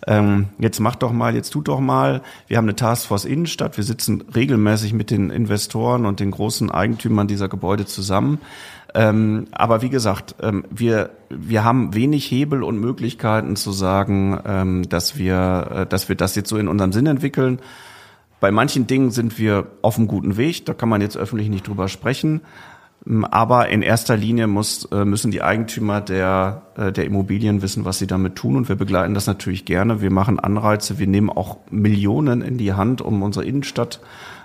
ähm, jetzt mach doch mal, jetzt tut doch mal. Wir haben eine Taskforce Innenstadt, wir sitzen regelmäßig mit den Investoren und den großen Eigentümern dieser Gebäude zusammen. Ähm, aber wie gesagt, ähm, wir, wir haben wenig Hebel und Möglichkeiten zu sagen, ähm, dass, wir, äh, dass wir das jetzt so in unserem Sinn entwickeln. Bei manchen Dingen sind wir auf einem guten Weg, da kann man jetzt öffentlich nicht drüber sprechen. Ähm, aber in erster Linie muss, äh, müssen die Eigentümer der, äh, der Immobilien wissen, was sie damit tun. Und wir begleiten das natürlich gerne. Wir machen Anreize. Wir nehmen auch Millionen in die Hand, um unsere Innenstadt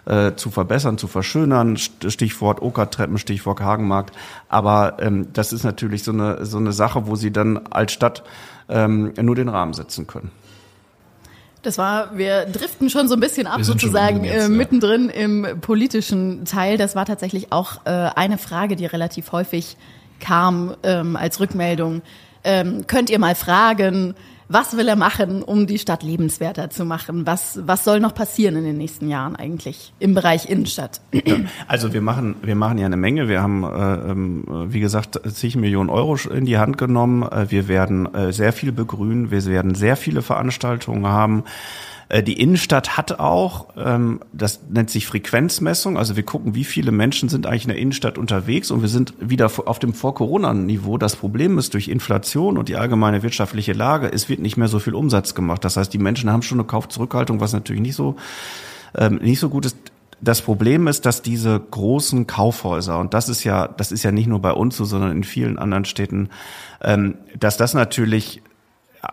äh, zu verbessern, zu verschönern. Stichwort Okertreppen, Stichwort Hagenmarkt. Aber ähm, das ist natürlich so eine, so eine Sache, wo sie dann als Stadt ähm, nur den Rahmen setzen können.
Das war, wir driften schon so ein bisschen ab, sozusagen jetzt, äh, mittendrin ja. im politischen Teil. Das war tatsächlich auch äh, eine Frage, die relativ häufig kam ähm, als Rückmeldung. Ähm, könnt ihr mal fragen, was will er machen, um die Stadt lebenswerter zu machen? Was, was soll noch passieren in den nächsten Jahren eigentlich im Bereich Innenstadt?
Also wir machen, wir machen ja eine Menge. Wir haben, äh, ähm, wie gesagt, zig Millionen Euro in die Hand genommen. Äh, wir werden äh, sehr viel begrünen. Wir werden sehr viele Veranstaltungen haben. Äh, die Innenstadt hat auch, ähm, das nennt sich Frequenzmessung, also wir gucken, wie viele Menschen sind eigentlich in der Innenstadt unterwegs und wir sind wieder auf dem Vor-Corona-Niveau. Das Problem ist, durch Inflation und die allgemeine wirtschaftliche Lage, es wird nicht mehr so viel Umsatz gemacht. Das heißt, die Menschen haben schon eine Kaufzurückhaltung, was natürlich nicht so, ähm, nicht so gut ist. Das Problem ist, dass diese großen Kaufhäuser, und das ist ja, das ist ja nicht nur bei uns so, sondern in vielen anderen Städten, ähm, dass das natürlich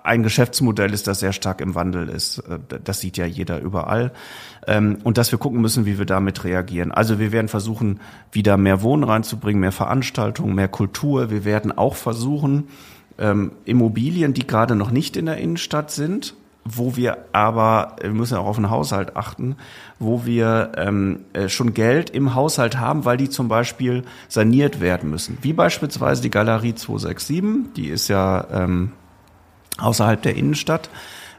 ein Geschäftsmodell ist, das sehr stark im Wandel ist. Äh, das sieht ja jeder überall. Ähm, und dass wir gucken müssen, wie wir damit reagieren. Also wir werden versuchen, wieder mehr Wohnen reinzubringen, mehr Veranstaltungen, mehr Kultur. Wir werden auch versuchen, ähm, Immobilien, die gerade noch nicht in der Innenstadt sind, wo wir aber, wir müssen auch auf den Haushalt achten, wo wir ähm, äh, schon Geld im Haushalt haben, weil die zum Beispiel saniert werden müssen. Wie beispielsweise die Galerie 267, die ist ja ähm, außerhalb der Innenstadt.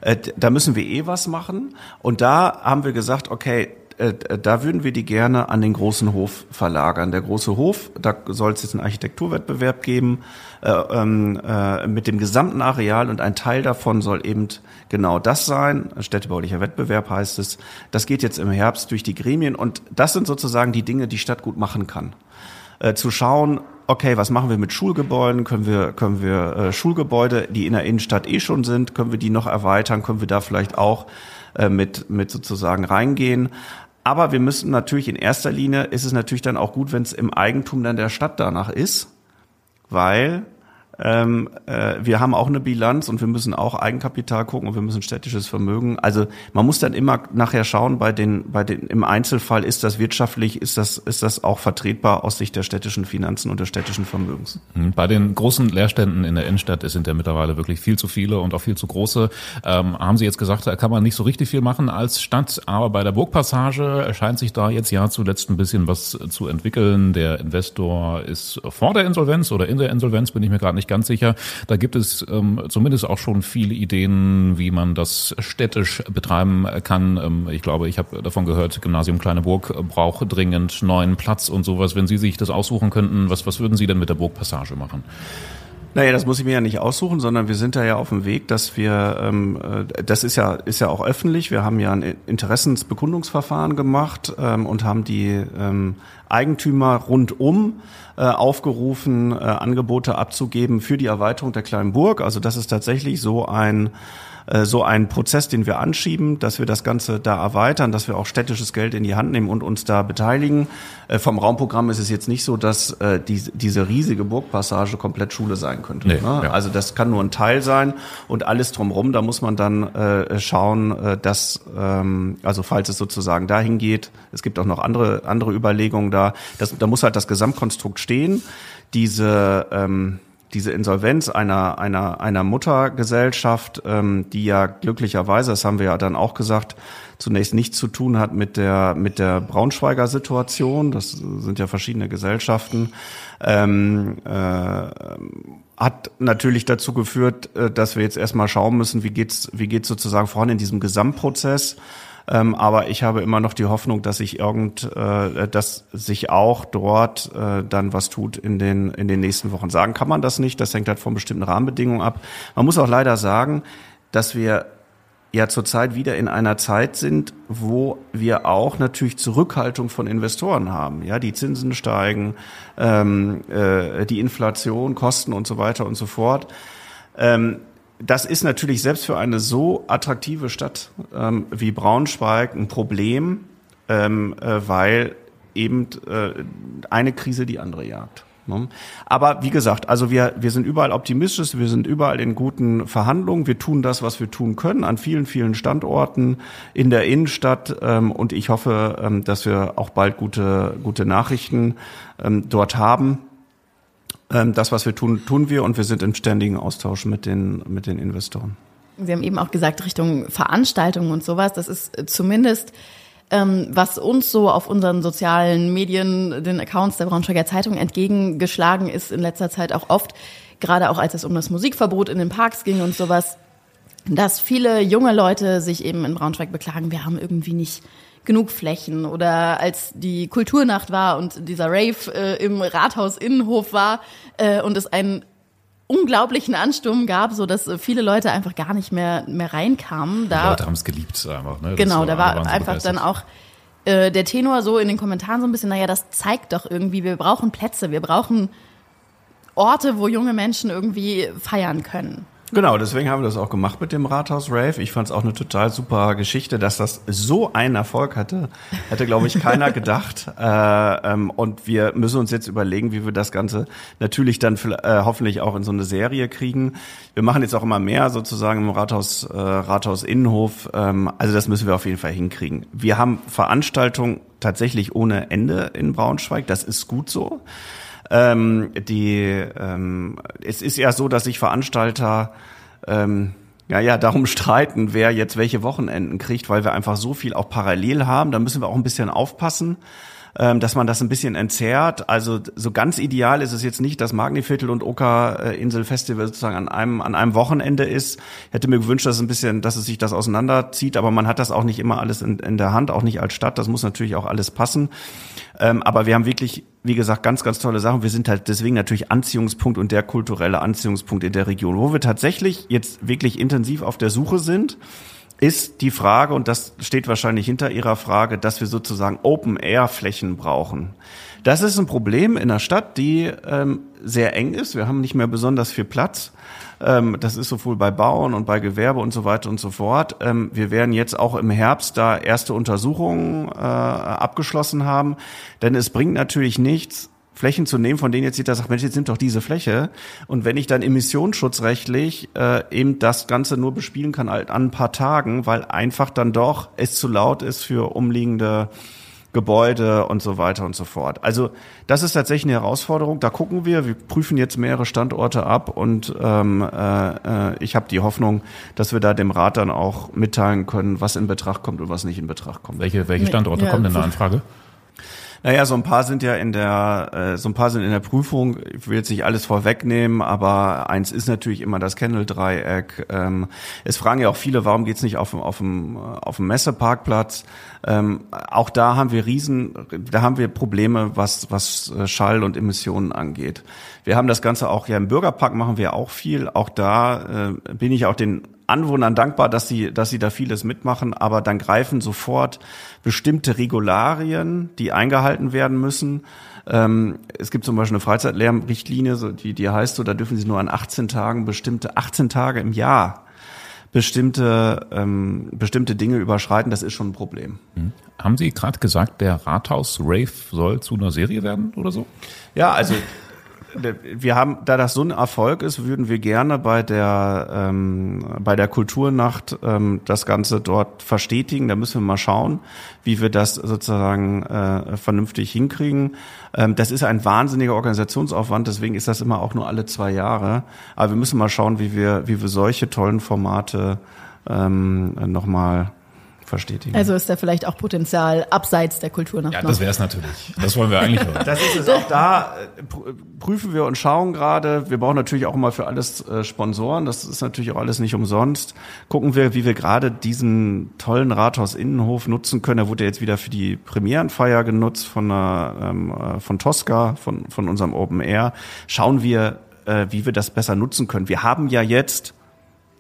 Äh, da müssen wir eh was machen. Und da haben wir gesagt, okay, äh, da würden wir die gerne an den großen Hof verlagern. Der große Hof, da soll es jetzt einen Architekturwettbewerb geben äh, ähm, äh, mit dem gesamten Areal und ein Teil davon soll eben genau das sein. Städtebaulicher Wettbewerb heißt es. Das geht jetzt im Herbst durch die Gremien und das sind sozusagen die Dinge, die Stadt gut machen kann. Äh, zu schauen, okay, was machen wir mit Schulgebäuden? Können wir, können wir äh, Schulgebäude, die in der Innenstadt eh schon sind, können wir die noch erweitern? Können wir da vielleicht auch äh, mit, mit sozusagen reingehen? Aber wir müssen natürlich in erster Linie, ist es natürlich dann auch gut, wenn es im Eigentum dann der Stadt danach ist, weil Ähm, äh, wir haben auch eine Bilanz und wir müssen auch Eigenkapital gucken und wir müssen städtisches Vermögen. Also man muss dann immer nachher schauen, bei den, bei den, im Einzelfall ist das wirtschaftlich, ist das, ist das auch vertretbar aus Sicht der städtischen Finanzen und des städtischen Vermögens.
Hm, bei den großen Leerständen in der Innenstadt sind ja mittlerweile wirklich viel zu viele und auch viel zu große. Ähm, haben Sie jetzt gesagt, da kann man nicht so richtig viel machen als Stadt, aber bei der Burgpassage erscheint sich da jetzt ja zuletzt ein bisschen was zu entwickeln. Der Investor ist vor der Insolvenz oder in der Insolvenz, bin ich mir gerade nicht ganz sicher. Da gibt es ähm, zumindest auch schon viele Ideen, wie man das städtisch betreiben kann. Ähm, ich glaube, ich habe davon gehört, Gymnasium Kleine Burg braucht dringend neuen Platz und sowas. Wenn Sie sich das aussuchen könnten, was, was würden Sie denn mit der Burgpassage machen?
Naja, das muss ich mir ja nicht aussuchen, sondern wir sind da ja auf dem Weg, dass wir, ähm, äh, das ist ja, ist ja auch öffentlich, wir haben ja ein Interessensbekundungsverfahren gemacht ähm, und haben die ähm, Eigentümer rundum äh, aufgerufen, äh, Angebote abzugeben für die Erweiterung der kleinen Burg. Also das ist tatsächlich so ein so ein Prozess, den wir anschieben, dass wir das Ganze da erweitern, dass wir auch städtisches Geld in die Hand nehmen und uns da beteiligen. Äh, vom Raumprogramm ist es jetzt nicht so, dass äh, die, diese riesige Burgpassage komplett Schule sein könnte. Nee, ne? ja. Also das kann nur ein Teil sein und alles drumherum, da muss man dann äh, schauen, äh, dass, ähm, also falls es sozusagen dahin geht, es gibt auch noch andere, andere Überlegungen da, das, da muss halt das Gesamtkonstrukt stehen. Diese ähm, diese Insolvenz einer, einer, einer Muttergesellschaft, ähm, die ja glücklicherweise, das haben wir ja dann auch gesagt, zunächst nichts zu tun hat mit der, mit der Braunschweiger Situation. Das sind ja verschiedene Gesellschaften. Ähm, äh, hat natürlich dazu geführt, äh, dass wir jetzt erstmal schauen müssen, wie geht's, wie geht's sozusagen voran in diesem Gesamtprozess. Ähm, aber ich habe immer noch die Hoffnung, dass sich irgend, äh, dass sich auch dort äh, dann was tut in den in den nächsten Wochen. Sagen kann man das nicht. Das hängt halt von bestimmten Rahmenbedingungen ab. Man muss auch leider sagen, dass wir ja zurzeit wieder in einer Zeit sind, wo wir auch natürlich Zurückhaltung von Investoren haben. Ja, die Zinsen steigen, ähm, äh, die Inflation, Kosten und so weiter und so fort. Ähm, das ist natürlich selbst für eine so attraktive Stadt ähm, wie Braunschweig ein Problem, ähm, äh, weil eben äh, eine Krise die andere jagt. Ne? Aber wie gesagt, also wir, wir sind überall optimistisch, wir sind überall in guten Verhandlungen, wir tun das, was wir tun können, an vielen, vielen Standorten in der Innenstadt ähm, und ich hoffe, ähm, dass wir auch bald gute, gute Nachrichten ähm, dort haben. Ähm, das, was wir tun, tun wir und wir sind im ständigen Austausch mit den, mit den Investoren.
Sie haben eben auch gesagt, Richtung Veranstaltungen und sowas, das ist äh, zumindest ähm, was uns so auf unseren sozialen Medien, den Accounts der Braunschweiger Zeitung entgegengeschlagen ist in letzter Zeit auch oft, gerade auch als es um das Musikverbot in den Parks ging und sowas, dass viele junge Leute sich eben in Braunschweig beklagen, wir haben irgendwie nicht genug Flächen oder als die Kulturnacht war und dieser Rave äh, im Rathaus Innenhof war äh, und es einen unglaublichen Ansturm gab, so dass äh, viele Leute einfach gar nicht mehr mehr reinkamen.
Da, die Leute haben es geliebt einfach. Ne?
genau, da war einfach dann auch äh, der Tenor so in den Kommentaren so ein bisschen, naja, das zeigt doch irgendwie, wir brauchen Plätze, wir brauchen Orte, wo junge Menschen irgendwie feiern können.
Genau, deswegen haben wir das auch gemacht mit dem Rathaus Rave. Ich fand es auch eine total super Geschichte, dass das so einen Erfolg hatte. Hätte, glaube ich, keiner <laughs> gedacht. Äh, ähm, und wir müssen uns jetzt überlegen, wie wir das Ganze natürlich dann äh, hoffentlich auch in so eine Serie kriegen. Wir machen jetzt auch immer mehr sozusagen im Rathaus, äh, Rathaus Innenhof. Ähm, also das müssen wir auf jeden Fall hinkriegen. Wir haben Veranstaltungen tatsächlich ohne Ende in Braunschweig. Das ist gut so. Ähm, die, ähm, es ist ja so, dass sich Veranstalter ähm, ja, ja, darum streiten, wer jetzt welche Wochenenden kriegt, weil wir einfach so viel auch parallel haben. Da müssen wir auch ein bisschen aufpassen ähm, dass man das ein bisschen entzerrt. Also so ganz ideal ist es jetzt nicht, dass Magniviertel und Oka Insel Festival sozusagen an einem an einem Wochenende ist. Hätte mir gewünscht, dass es ein bisschen, dass es sich das auseinanderzieht, aber man hat das auch nicht immer alles in, in der Hand, auch nicht als Stadt. Das muss natürlich auch alles passen. Ähm, aber wir haben wirklich, wie gesagt, ganz, ganz tolle Sachen. Wir sind halt deswegen natürlich Anziehungspunkt und der kulturelle Anziehungspunkt in der Region, wo wir tatsächlich jetzt wirklich intensiv auf der Suche sind ist die Frage, und das steht wahrscheinlich hinter Ihrer Frage, dass wir sozusagen Open-Air-Flächen brauchen. Das ist ein Problem in einer Stadt, die ähm, sehr eng ist. Wir haben nicht mehr besonders viel Platz. Ähm, das ist sowohl bei Bauen und bei Gewerbe und so weiter und so fort. Ähm, wir werden jetzt auch im Herbst da erste Untersuchungen äh, abgeschlossen haben, denn es bringt natürlich nichts, Flächen zu nehmen, von denen jetzt jeder sagt, Mensch, jetzt nimmt doch diese Fläche. Und wenn ich dann emissionsschutzrechtlich äh, eben das Ganze nur bespielen kann an ein paar Tagen, weil einfach dann doch es zu laut ist für umliegende Gebäude und so weiter und so fort. Also das ist tatsächlich eine Herausforderung. Da gucken wir. Wir prüfen jetzt mehrere Standorte ab und ähm, äh, ich habe die Hoffnung, dass wir da dem Rat dann auch mitteilen können, was in Betracht kommt und was nicht in Betracht kommt.
Welche, welche Standorte ja, kommen denn da in Frage?
Naja, so ein paar sind ja in der, äh, so ein paar sind in der Prüfung. Ich will jetzt nicht alles vorwegnehmen, aber eins ist natürlich immer das Kendall-Dreieck. Ähm, es fragen ja auch viele, warum geht's nicht auf, auf, dem, auf dem Messeparkplatz? Ähm, auch da haben wir Riesen, da haben wir Probleme, was, was äh, Schall und Emissionen angeht. Wir haben das Ganze auch ja im Bürgerpark machen wir auch viel. Auch da äh, bin ich auch den Anwohnern dankbar, dass sie, dass sie da vieles mitmachen, aber dann greifen sofort bestimmte Regularien, die eingehalten werden müssen. Ähm, es gibt zum Beispiel eine Freizeitlärmrichtlinie, so, die, die heißt so, da dürfen sie nur an 18 Tagen bestimmte, 18 Tage im Jahr bestimmte, ähm, bestimmte Dinge überschreiten. Das ist schon ein Problem.
Mhm. Haben Sie gerade gesagt, der Rathaus-Rave soll zu einer Serie werden oder so?
Ja, also wir haben, da das so ein Erfolg ist, würden wir gerne bei der ähm, bei der Kulturnacht ähm, das Ganze dort verstetigen. Da müssen wir mal schauen, wie wir das sozusagen äh, vernünftig hinkriegen. Ähm, das ist ein wahnsinniger Organisationsaufwand, deswegen ist das immer auch nur alle zwei Jahre. Aber wir müssen mal schauen, wie wir wie wir solche tollen Formate ähm, nochmal verstetigen.
Also ist da vielleicht auch Potenzial abseits der Kultur
noch. Ja, das wäre es natürlich. Das wollen wir eigentlich hören. <laughs>
Das ist es auch da. Äh, prüfen wir und schauen gerade. Wir brauchen natürlich auch immer für alles äh, Sponsoren. Das ist natürlich auch alles nicht umsonst. Gucken wir, wie wir gerade diesen tollen Rathaus-Innenhof nutzen können. Er wurde jetzt wieder für die Premierenfeier genutzt von, der, ähm, äh, von Tosca, von, von unserem Open Air. Schauen wir, wie wir das besser nutzen können. Wir haben ja jetzt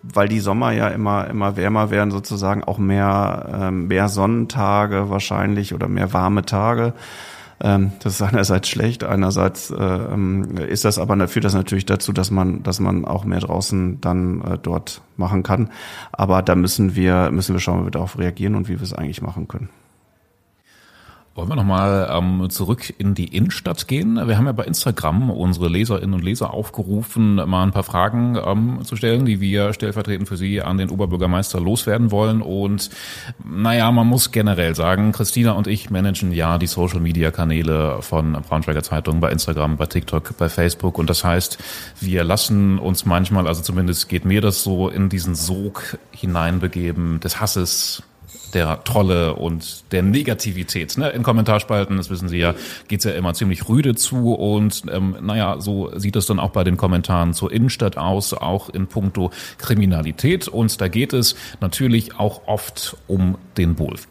weil die Sommer ja immer immer wärmer werden sozusagen auch mehr ähm, mehr Sonnentage wahrscheinlich oder mehr warme Tage. Ähm, das ist einerseits schlecht einerseits äh, ähm, ist das aber führt das natürlich dazu dass man dass man auch mehr draußen dann äh, dort machen kann. Aber da müssen wir müssen wir schauen wie wir darauf reagieren und wie wir es eigentlich machen können
wollen wir nochmal ähm, zurück in die Innenstadt gehen? Wir haben ja bei Instagram unsere Leserinnen und Leser aufgerufen, mal ein paar Fragen ähm, zu stellen, die wir stellvertretend für Sie an den Oberbürgermeister loswerden wollen. Und naja, man muss generell sagen, Christina und ich managen ja die Social-Media-Kanäle von Braunschweiger Zeitung bei Instagram, bei TikTok, bei Facebook. Und das heißt, wir lassen uns manchmal, also zumindest geht mir das so, in diesen Sog hineinbegeben des Hasses, der Trolle und der Negativität. Ne? In Kommentarspalten, das wissen Sie ja, geht's ja immer ziemlich rüde zu und ähm, naja, so sieht es dann auch bei den Kommentaren zur Innenstadt aus, auch in puncto Kriminalität. Und da geht es natürlich auch oft um den Bolweg.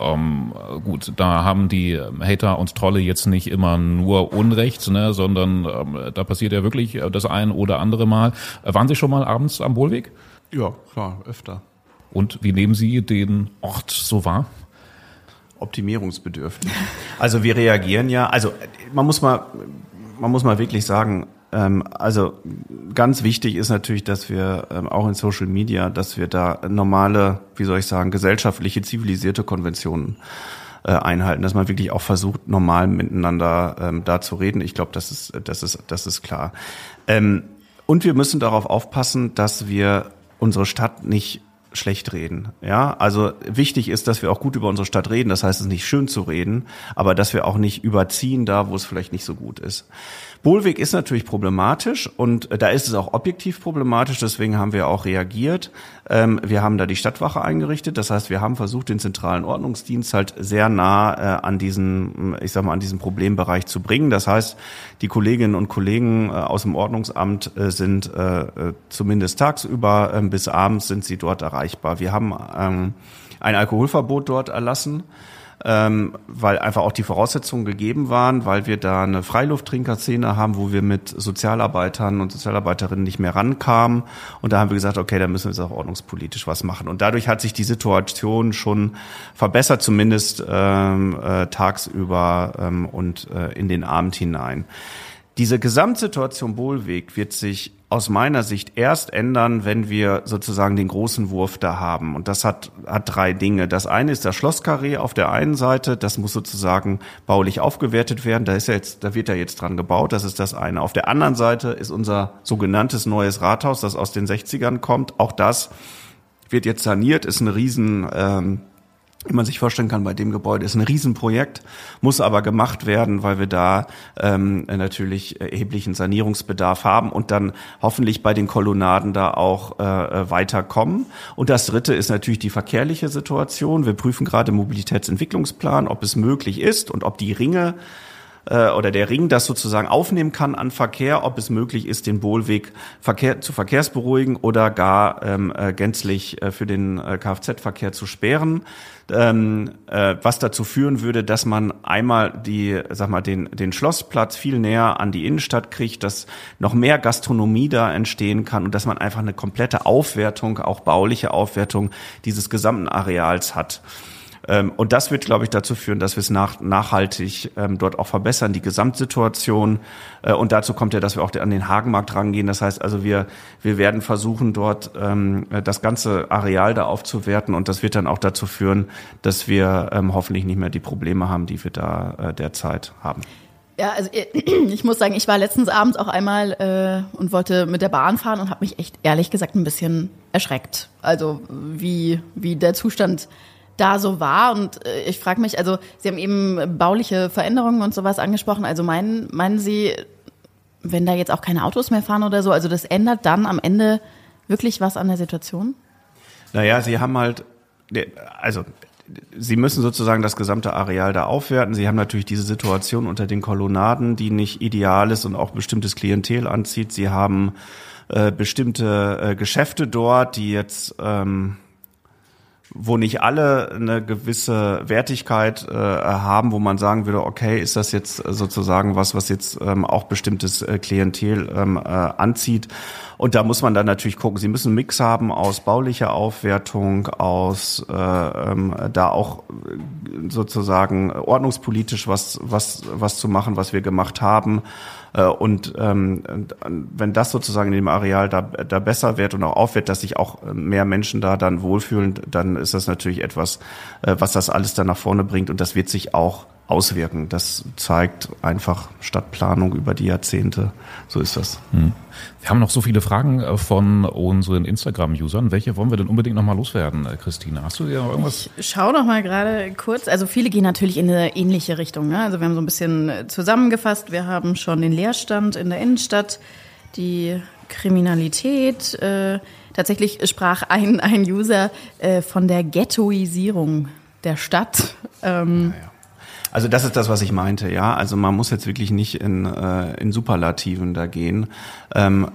Ähm, gut, da haben die Hater und Trolle jetzt nicht immer nur Unrecht, ne, sondern ähm, da passiert ja wirklich das ein oder andere Mal. Waren Sie schon mal abends am Bohlweg?
Ja, klar, öfter.
Und wie nehmen Sie den Ort so wahr?
Optimierungsbedürftig. Also wir reagieren ja, also man muss mal, man muss mal wirklich sagen, ähm, also ganz wichtig ist natürlich, dass wir ähm, auch in Social Media, dass wir da normale, wie soll ich sagen, gesellschaftliche, zivilisierte Konventionen äh, einhalten, dass man wirklich auch versucht, normal miteinander ähm, da zu reden. Ich glaube, das ist, das ist, das ist klar. Und wir müssen darauf aufpassen, dass wir unsere Stadt nicht schlecht reden. Ja, also wichtig ist, dass wir auch gut über unsere Stadt reden. Das heißt, es ist nicht schön zu reden, aber dass wir auch nicht überziehen da, wo es vielleicht nicht so gut ist. Bohlweg ist natürlich problematisch und äh, da ist es auch objektiv problematisch, deswegen haben wir auch reagiert. Ähm, wir haben da die Stadtwache eingerichtet, das heißt, wir haben versucht, den zentralen Ordnungsdienst halt sehr nah äh, an diesen, ich sag mal, an diesen Problembereich zu bringen. Das heißt, die Kolleginnen und Kollegen äh, aus dem Ordnungsamt sind zumindest tagsüber ähm, bis abends sind sie dort erreichbar. Wir haben ähm, ein Alkoholverbot dort erlassen ähm, weil einfach auch die Voraussetzungen gegeben waren, weil wir da eine Freilufttrinkerszene haben, wo wir mit Sozialarbeitern und Sozialarbeiterinnen nicht mehr rankamen. Und da haben wir gesagt, okay, da müssen wir jetzt auch ordnungspolitisch was machen. Und dadurch hat sich die Situation schon verbessert, zumindest ähm, äh, tagsüber ähm, und äh, in den Abend hinein. Diese Gesamtsituation Bohlweg wird sich aus meiner Sicht erst ändern, wenn wir sozusagen den großen Wurf da haben. Und das hat, hat drei Dinge. Das eine ist das Schlosskarree auf der einen Seite. Das muss sozusagen baulich aufgewertet werden. Da ist ja jetzt, da wird ja jetzt dran gebaut. Das ist das eine. Auf der anderen Seite ist unser sogenanntes neues Rathaus, das aus den 60ern kommt. Auch das wird jetzt saniert, ist ein riesen, ähm, wie man sich vorstellen kann, bei dem Gebäude ist ein Riesenprojekt, muss aber gemacht werden, weil wir da ähm, natürlich erheblichen Sanierungsbedarf haben und dann hoffentlich bei den Kolonnaden da auch äh, äh, weiterkommen. Und das Dritte ist natürlich die verkehrliche Situation. Wir prüfen gerade Mobilitätsentwicklungsplan, ob es möglich ist und ob die Ringe äh, oder der Ring das sozusagen aufnehmen kann an Verkehr, ob es möglich ist, den Bohlweg Verkehr, zu verkehrsberuhigen oder gar ähm, äh, gänzlich äh, für den äh, Kfz-Verkehr zu sperren. Ähm, äh, was dazu führen würde, dass man einmal die, sag mal, den, den Schlossplatz viel näher an die Innenstadt kriegt, dass noch mehr Gastronomie da entstehen kann und dass man einfach eine komplette Aufwertung, auch bauliche Aufwertung dieses gesamten Areals hat. Ähm, und das wird, glaube ich, dazu führen, dass wir es nach, nachhaltig ähm, dort auch verbessern, die Gesamtsituation. Äh, und dazu kommt ja, dass wir auch an den Hagenmarkt rangehen. Das heißt also, wir, wir werden versuchen, dort ähm, das ganze Areal da aufzuwerten. Und das wird dann auch dazu führen, dass wir hoffentlich nicht mehr die Probleme haben, die wir da äh, derzeit haben.
Ja, also <clears throat> ich muss sagen, ich war letztens abends auch einmal äh, und wollte mit der Bahn fahren und habe mich echt ehrlich gesagt ein bisschen erschreckt. Also wie, wie der Zustand da so war. Und äh, ich frage mich, also Sie haben eben bauliche Veränderungen und sowas angesprochen. Also meinen, meinen Sie, wenn da jetzt auch keine Autos mehr fahren oder so, also das ändert dann am Ende wirklich was an der Situation?
Naja, Sie haben halt, also Sie müssen sozusagen das gesamte Areal da aufwerten. Sie haben natürlich diese Situation unter den Kolonnaden, die nicht ideal ist und auch bestimmtes Klientel anzieht. Sie haben äh, bestimmte äh, Geschäfte dort, die jetzt ähm, wo nicht alle eine gewisse Wertigkeit äh, haben, wo man sagen würde, okay, ist das jetzt sozusagen was, was jetzt ähm, auch bestimmtes äh, Klientel ähm, äh, anzieht. Und da muss man dann natürlich gucken. Sie müssen einen Mix haben aus baulicher Aufwertung, aus äh, ähm, da auch sozusagen ordnungspolitisch was was was zu machen, was wir gemacht haben. Äh, und ähm, wenn das sozusagen in dem Areal da, da besser wird und auch aufwirkt, dass sich auch mehr Menschen da dann wohlfühlen, dann ist das natürlich etwas, äh, was das alles dann nach vorne bringt. Und das wird sich auch auswirken. Das zeigt einfach Stadtplanung über die Jahrzehnte. So ist das. Hm.
Wir haben noch so viele Fragen äh, von unseren Instagram-Usern. Welche wollen wir denn unbedingt noch mal loswerden, äh, Christine? Hast du dir irgendwas?
Ich schau noch mal gerade kurz. Also viele gehen natürlich in eine ähnliche Richtung. Ne? Also wir haben so ein bisschen äh, zusammengefasst. Wir haben schon den Leerstand in der Innenstadt, die Kriminalität. Äh, tatsächlich sprach ein, ein User äh, von der Ghettoisierung der Stadt.
Ähm, ja, ja. Also das ist das, was ich meinte, ja. Also man muss jetzt wirklich nicht in, äh, in Superlativen da gehen. Ähm,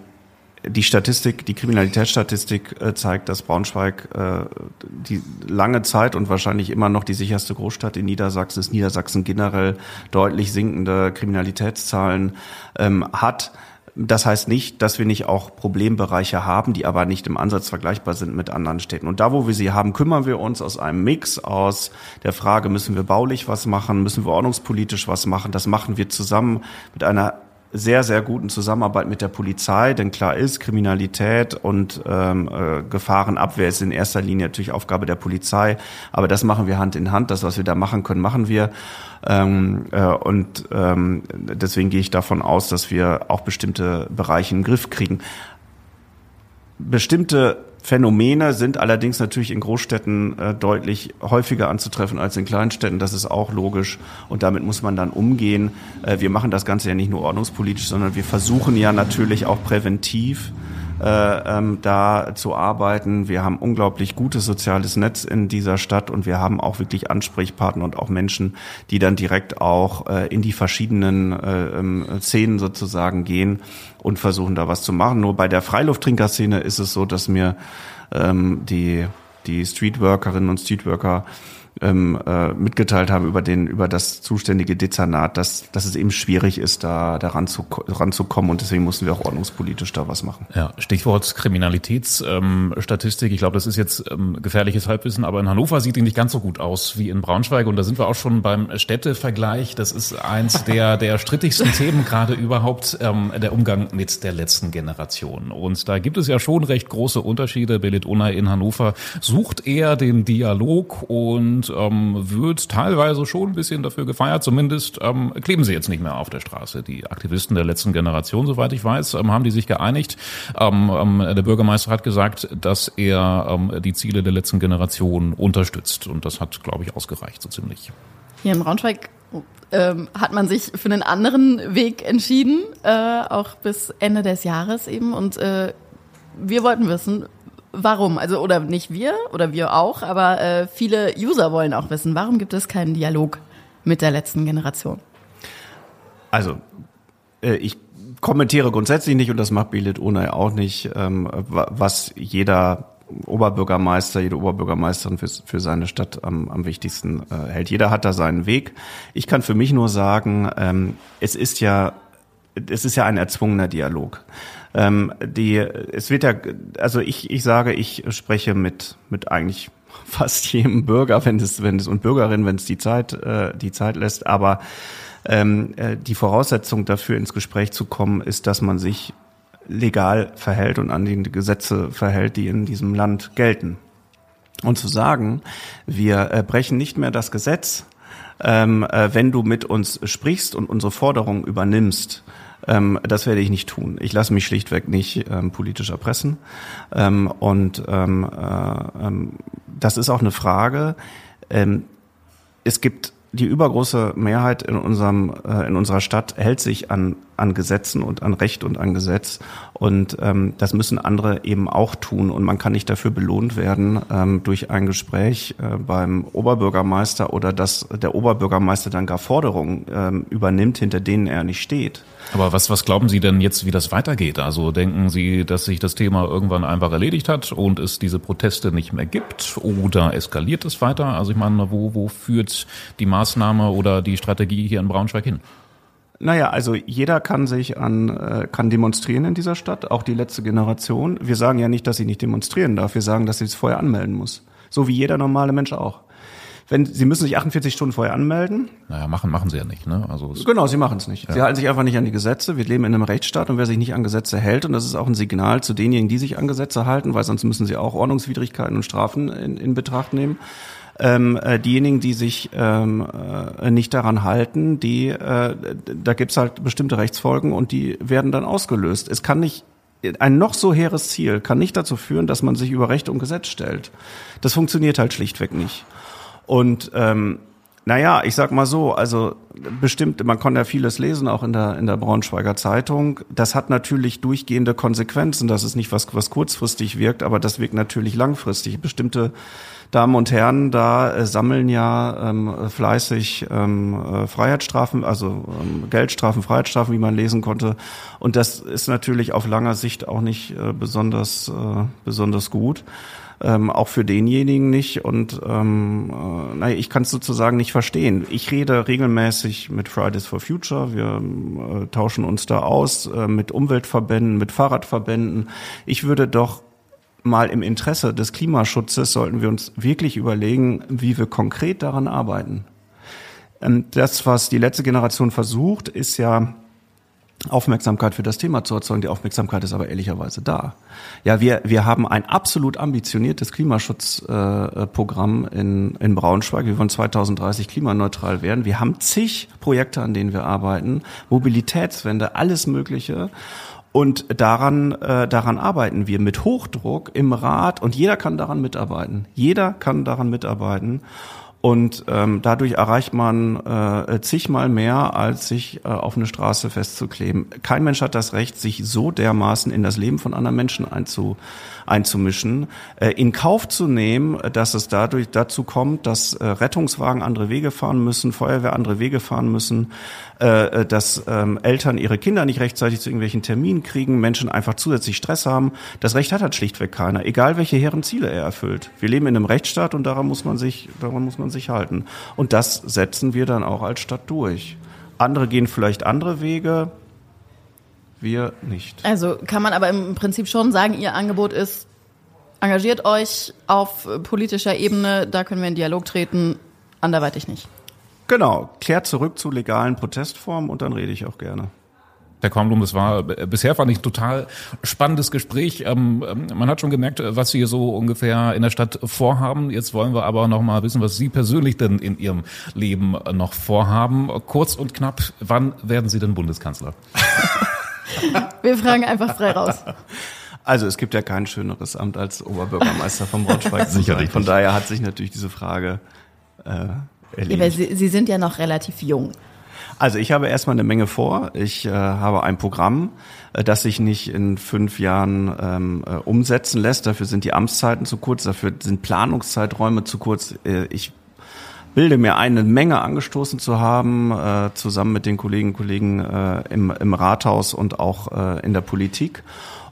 die Statistik, die Kriminalitätsstatistik äh, zeigt, dass Braunschweig äh, die lange Zeit und wahrscheinlich immer noch die sicherste Großstadt in Niedersachsen ist. Niedersachsen generell deutlich sinkende Kriminalitätszahlen ähm, hat. Das heißt nicht, dass wir nicht auch Problembereiche haben, die aber nicht im Ansatz vergleichbar sind mit anderen Städten. Und da, wo wir sie haben, kümmern wir uns aus einem Mix aus der Frage, müssen wir baulich was machen, müssen wir ordnungspolitisch was machen. Das machen wir zusammen mit einer sehr, sehr guten Zusammenarbeit mit der Polizei, denn klar ist, Kriminalität und ähm, äh, Gefahrenabwehr ist in erster Linie natürlich Aufgabe der Polizei, aber das machen wir Hand in Hand. Das, was wir da machen können, machen wir. Ähm, äh, und ähm, deswegen gehe ich davon aus, dass wir auch bestimmte Bereiche im Griff kriegen. Bestimmte Phänomene sind allerdings natürlich in Großstädten äh, deutlich häufiger anzutreffen als in Kleinstädten. Das ist auch logisch und damit muss man dann umgehen. Äh, wir machen das Ganze ja nicht nur ordnungspolitisch, sondern wir versuchen ja natürlich auch präventiv äh, ähm, da zu arbeiten. Wir haben unglaublich gutes soziales Netz in dieser Stadt und wir haben auch wirklich Ansprechpartner und auch Menschen, die dann direkt auch äh, in die verschiedenen äh, ähm, Szenen sozusagen gehen und versuchen da was zu machen. Nur bei der Freilufttrinkerszene ist es so, dass mir ähm, die die Streetworkerinnen und Streetworker ähm, äh, mitgeteilt haben über den über das zuständige Dezernat, dass, dass es eben schwierig ist, da daran zu ranzukommen und deswegen mussten wir auch ordnungspolitisch da was machen.
Ja, Stichwort Kriminalitätsstatistik. Ähm, ich glaube, das ist jetzt ähm, gefährliches Halbwissen, aber in Hannover sieht die nicht ganz so gut aus wie in Braunschweig und da sind wir auch schon beim Städtevergleich. Das ist eins der der strittigsten Themen gerade überhaupt ähm, der Umgang mit der letzten Generation und da gibt es ja schon recht große Unterschiede. Belit Unai in Hannover sucht eher den Dialog und ähm, wird teilweise schon ein bisschen dafür gefeiert. Zumindest ähm, kleben sie jetzt nicht mehr auf der Straße. Die Aktivisten der letzten Generation, soweit ich weiß, ähm, haben die sich geeinigt. Ähm, ähm, der Bürgermeister hat gesagt, dass er ähm, die Ziele der letzten Generation unterstützt. Und das hat, glaube ich, ausgereicht, so ziemlich.
Hier in Braunschweig ähm, hat man sich für einen anderen Weg entschieden, äh, auch bis Ende des Jahres eben. Und äh, wir wollten wissen, Warum? Also, oder nicht wir, oder wir auch, aber äh, viele User wollen auch wissen, warum gibt es keinen Dialog mit der letzten Generation?
Also, äh, ich kommentiere grundsätzlich nicht, und das macht Bilit Unai auch nicht, ähm, was jeder Oberbürgermeister, jede Oberbürgermeisterin für, für seine Stadt am, am wichtigsten äh, hält. Jeder hat da seinen Weg. Ich kann für mich nur sagen, ähm, es ist ja, es ist ja ein erzwungener Dialog. Ähm, die, es wird ja, also ich, ich sage, ich spreche mit, mit eigentlich <laughs> fast jedem Bürger, wenn es, wenn es und Bürgerin, wenn es die Zeit, äh, die Zeit lässt. Aber ähm, äh, die Voraussetzung dafür, ins Gespräch zu kommen, ist, dass man sich legal verhält und an die Gesetze verhält, die in diesem Land gelten. Und zu sagen, wir äh, brechen nicht mehr das Gesetz, ähm, äh, wenn du mit uns sprichst und unsere Forderungen übernimmst, ähm, das werde ich nicht tun. Ich lasse mich schlichtweg nicht ähm, politisch erpressen. Ähm, und ähm, äh, ähm, das ist auch eine Frage. Ähm, es gibt die übergroße Mehrheit in unserem äh, in unserer Stadt hält sich an an Gesetzen und an Recht und an Gesetz und ähm, das müssen andere eben auch tun und man kann nicht dafür belohnt werden ähm, durch ein Gespräch äh, beim Oberbürgermeister oder dass der Oberbürgermeister dann gar Forderungen ähm, übernimmt, hinter denen er nicht steht.
Aber was was glauben Sie denn jetzt, wie das weitergeht? Also denken Sie, dass sich das Thema irgendwann einfach erledigt hat und es diese Proteste nicht mehr gibt oder eskaliert es weiter? Also ich meine, wo wo führt die Maßnahme oder die Strategie hier in Braunschweig hin?
Naja, also jeder kann sich an, äh, kann demonstrieren in dieser Stadt, auch die letzte Generation. Wir sagen ja nicht, dass sie nicht demonstrieren darf. Wir sagen, dass sie es vorher anmelden muss. So wie jeder normale Mensch auch. Wenn, sie müssen sich 48 Stunden vorher anmelden.
Naja, machen, machen sie ja nicht, ne?
Also genau, sie machen es nicht. Ja. Sie halten sich einfach nicht an die Gesetze. Wir leben in einem Rechtsstaat und wer sich nicht an Gesetze hält, und das ist auch ein Signal zu denjenigen, die sich an Gesetze halten, weil sonst müssen sie auch Ordnungswidrigkeiten und Strafen in, in Betracht nehmen ähm, äh, diejenigen, die sich ähm, äh, nicht daran halten, die äh, da gibt's halt bestimmte Rechtsfolgen und die werden dann ausgelöst. Es kann nicht ein noch so hehres Ziel kann nicht dazu führen, dass man sich über Recht und Gesetz stellt. Das funktioniert halt schlichtweg nicht. Und ähm, naja, ich sag mal so, also bestimmt, man kann ja vieles lesen, auch in der, in der Braunschweiger Zeitung. Das hat natürlich durchgehende Konsequenzen. Das ist nicht was, was kurzfristig wirkt, aber das wirkt natürlich langfristig. Bestimmte Damen und Herren da äh, sammeln ja ähm, fleißig ähm, äh, Freiheitsstrafen, also ähm, Geldstrafen, Freiheitsstrafen, wie man lesen konnte. Und das ist natürlich auf langer Sicht auch nicht äh, besonders, äh, besonders gut. Ähm, auch für denjenigen nicht. Und ähm, äh, naja, ich kann es sozusagen nicht verstehen. Ich rede regelmäßig mit Fridays for Future. Wir äh, tauschen uns da aus äh, mit Umweltverbänden, mit Fahrradverbänden. Ich würde doch mal im Interesse des Klimaschutzes sollten wir uns wirklich überlegen, wie wir konkret daran arbeiten. Ähm, das, was die letzte Generation versucht, ist ja Aufmerksamkeit für das Thema zu erzeugen. Die Aufmerksamkeit ist aber ehrlicherweise da. Ja, wir, wir haben ein absolut ambitioniertes Klimaschutzprogramm äh, in, in Braunschweig. Wir wollen 2030 klimaneutral werden. Wir haben zig Projekte, an denen wir arbeiten. Mobilitätswende, alles Mögliche. Und daran, äh, daran arbeiten wir mit Hochdruck im Rat und jeder kann daran mitarbeiten. Jeder kann daran mitarbeiten. Und ähm, dadurch erreicht man äh, zigmal mehr, als sich äh, auf eine Straße festzukleben. Kein Mensch hat das Recht, sich so dermaßen in das Leben von anderen Menschen einzu, einzumischen, äh, in Kauf zu nehmen, dass es dadurch dazu kommt, dass äh, Rettungswagen andere Wege fahren müssen, Feuerwehr andere Wege fahren müssen, äh, dass ähm, Eltern ihre Kinder nicht rechtzeitig zu irgendwelchen Terminen kriegen, Menschen einfach zusätzlich Stress haben. Das Recht hat halt schlichtweg keiner, egal welche hehren Ziele er erfüllt. Wir leben in einem Rechtsstaat und daran muss man sich, daran muss man sich sich halten. Und das setzen wir dann auch als Stadt durch. Andere gehen vielleicht andere Wege, wir nicht.
Also kann man aber im Prinzip schon sagen, Ihr Angebot ist, engagiert euch auf politischer Ebene, da können wir in Dialog treten, anderweitig nicht.
Genau, klärt zurück zu legalen Protestformen und dann rede ich auch gerne.
Herr Kornblum, es war bisher fand ich ein total spannendes Gespräch. Ähm, man hat schon gemerkt, was Sie so ungefähr in der Stadt vorhaben. Jetzt wollen wir aber noch mal wissen, was Sie persönlich denn in Ihrem Leben noch vorhaben. Kurz und knapp, wann werden Sie denn Bundeskanzler? <laughs>
Wir fragen einfach frei raus.
Also es gibt ja kein schöneres Amt als Oberbürgermeister von Braunschweig. Sicherlich. Von daher hat sich natürlich diese Frage äh, erledigt.
Sie, Sie sind ja noch relativ jung.
Also ich habe erstmal eine Menge vor. Ich äh, habe ein Programm, äh, das sich nicht in fünf Jahren ähm, äh, umsetzen lässt. Dafür sind die Amtszeiten zu kurz, dafür sind Planungszeiträume zu kurz. Äh, ich bilde mir ein, eine Menge angestoßen zu haben, äh, zusammen mit den Kolleginnen und Kollegen äh, im, im Rathaus und auch in der Politik.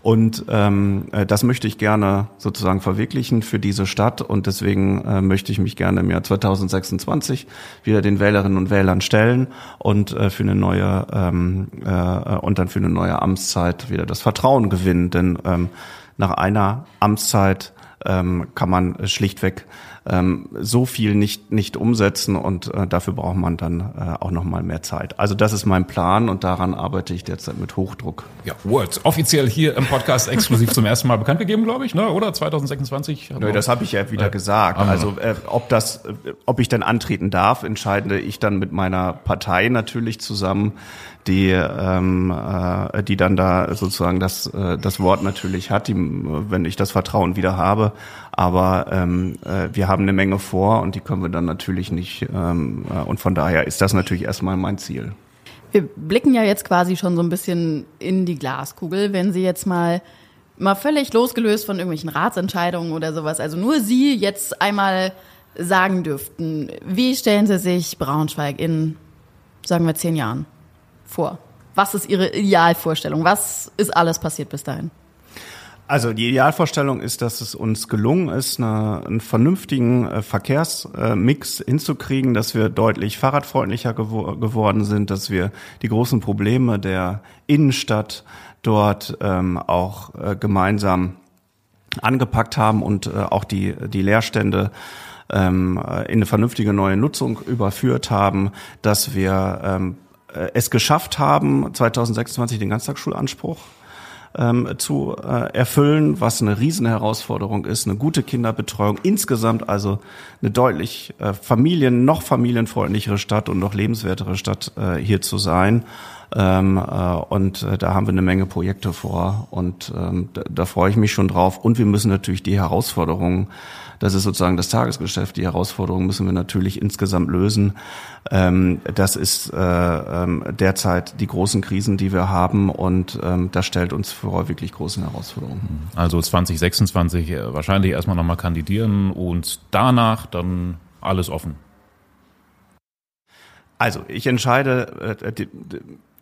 Und ähm, äh, das möchte ich gerne sozusagen verwirklichen für diese Stadt und deswegen äh, möchte ich mich gerne im Jahr 2026 wieder den Wählerinnen und Wählern stellen und äh, für eine neue ähm, äh, und dann für eine neue Amtszeit wieder das Vertrauen gewinnen. Denn ähm, nach einer Amtszeit ähm, kann man schlichtweg ähm, so viel nicht nicht umsetzen und äh, dafür braucht man dann äh, auch noch mal mehr Zeit. Also das ist mein Plan und daran arbeite ich derzeit mit Hochdruck.
Ja, Words offiziell hier im Podcast exklusiv zum ersten Mal bekannt gegeben, glaube ich, ne? Oder 2026?
Nö, das habe ich ja wieder äh, gesagt. Also äh, ob das, ob ich dann antreten darf, entscheide ich dann mit meiner Partei natürlich zusammen die, ähm, äh, die dann da sozusagen das, äh, das Wort natürlich hat, die, wenn ich das Vertrauen wieder habe. Aber ähm, äh, wir haben eine Menge vor und die können wir dann natürlich nicht. Ähm, äh, und von daher ist das natürlich erstmal mein Ziel.
Wir blicken ja jetzt quasi schon so ein bisschen in die Glaskugel. Wenn Sie jetzt mal mal völlig losgelöst von irgendwelchen Ratsentscheidungen oder sowas, also nur Sie jetzt einmal sagen dürften, wie stellen Sie sich Braunschweig in, sagen wir, zehn Jahren? Vor? Was ist Ihre Idealvorstellung? Was ist alles passiert bis dahin?
Also die Idealvorstellung ist, dass es uns gelungen ist, eine, einen vernünftigen äh, Verkehrsmix äh, hinzukriegen, dass wir deutlich fahrradfreundlicher gewo geworden sind, dass wir die großen Probleme der Innenstadt dort ähm, auch äh, gemeinsam angepackt haben und äh, auch die, die Leerstände ähm, in eine vernünftige neue Nutzung überführt haben, dass wir ähm, äh, es geschafft haben, 2026 den Ganztagsschulanspruch ähm, zu äh, erfüllen, was eine Riesenherausforderung ist, eine gute Kinderbetreuung, insgesamt also eine deutlich äh, Familien, noch familienfreundlichere Stadt und noch lebenswertere Stadt äh, hier zu sein. Ähm, äh, und äh, da haben wir eine Menge Projekte vor und ähm, da, da freue ich mich schon drauf. Und wir müssen natürlich die Herausforderungen das ist sozusagen das Tagesgeschäft. Die Herausforderungen müssen wir natürlich insgesamt lösen. Ähm, das ist äh, ähm, derzeit die großen Krisen, die wir haben und ähm, das stellt uns vor wirklich großen Herausforderungen.
Also 2026 äh, wahrscheinlich erstmal nochmal kandidieren und danach dann alles offen.
Also ich entscheide, äh,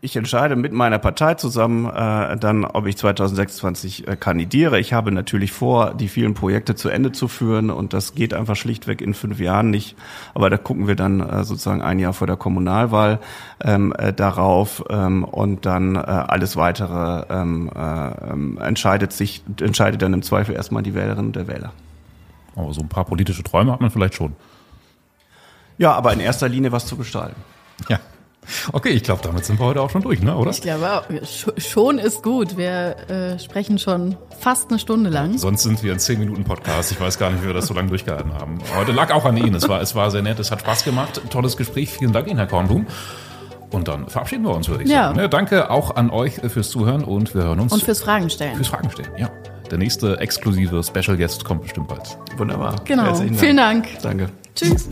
ich entscheide mit meiner Partei zusammen äh, dann, ob ich 2026 äh, kandidiere. Ich habe natürlich vor, die vielen Projekte zu Ende zu führen und das geht einfach schlichtweg in fünf Jahren nicht. Aber da gucken wir dann äh, sozusagen ein Jahr vor der Kommunalwahl ähm, äh, darauf ähm, und dann äh, alles weitere ähm, äh, entscheidet sich entscheidet dann im Zweifel erstmal die Wählerinnen und der Wähler.
Aber so ein paar politische Träume hat man vielleicht schon.
Ja, aber in erster Linie was zu gestalten.
Ja. Okay, ich glaube, damit sind wir heute auch schon durch, ne? oder?
Ich glaube auch. Schon ist gut. Wir äh, sprechen schon fast eine Stunde lang.
Sonst sind wir ein 10 Minuten Podcast. Ich weiß gar nicht, wie wir das so lange durchgehalten haben. Heute lag auch an Ihnen. Es war, es war sehr nett, es hat Spaß gemacht. Tolles Gespräch. Vielen Dank Ihnen, Herr Kornblum. Und dann verabschieden wir uns, würde ich ja. sagen. Ja, danke auch an euch fürs Zuhören und wir hören uns.
Und fürs Fragen stellen.
Fürs Fragen stellen, ja. Der nächste exklusive Special Guest kommt bestimmt bald.
Wunderbar.
Genau. Vielen Dank.
Danke.
Tschüss.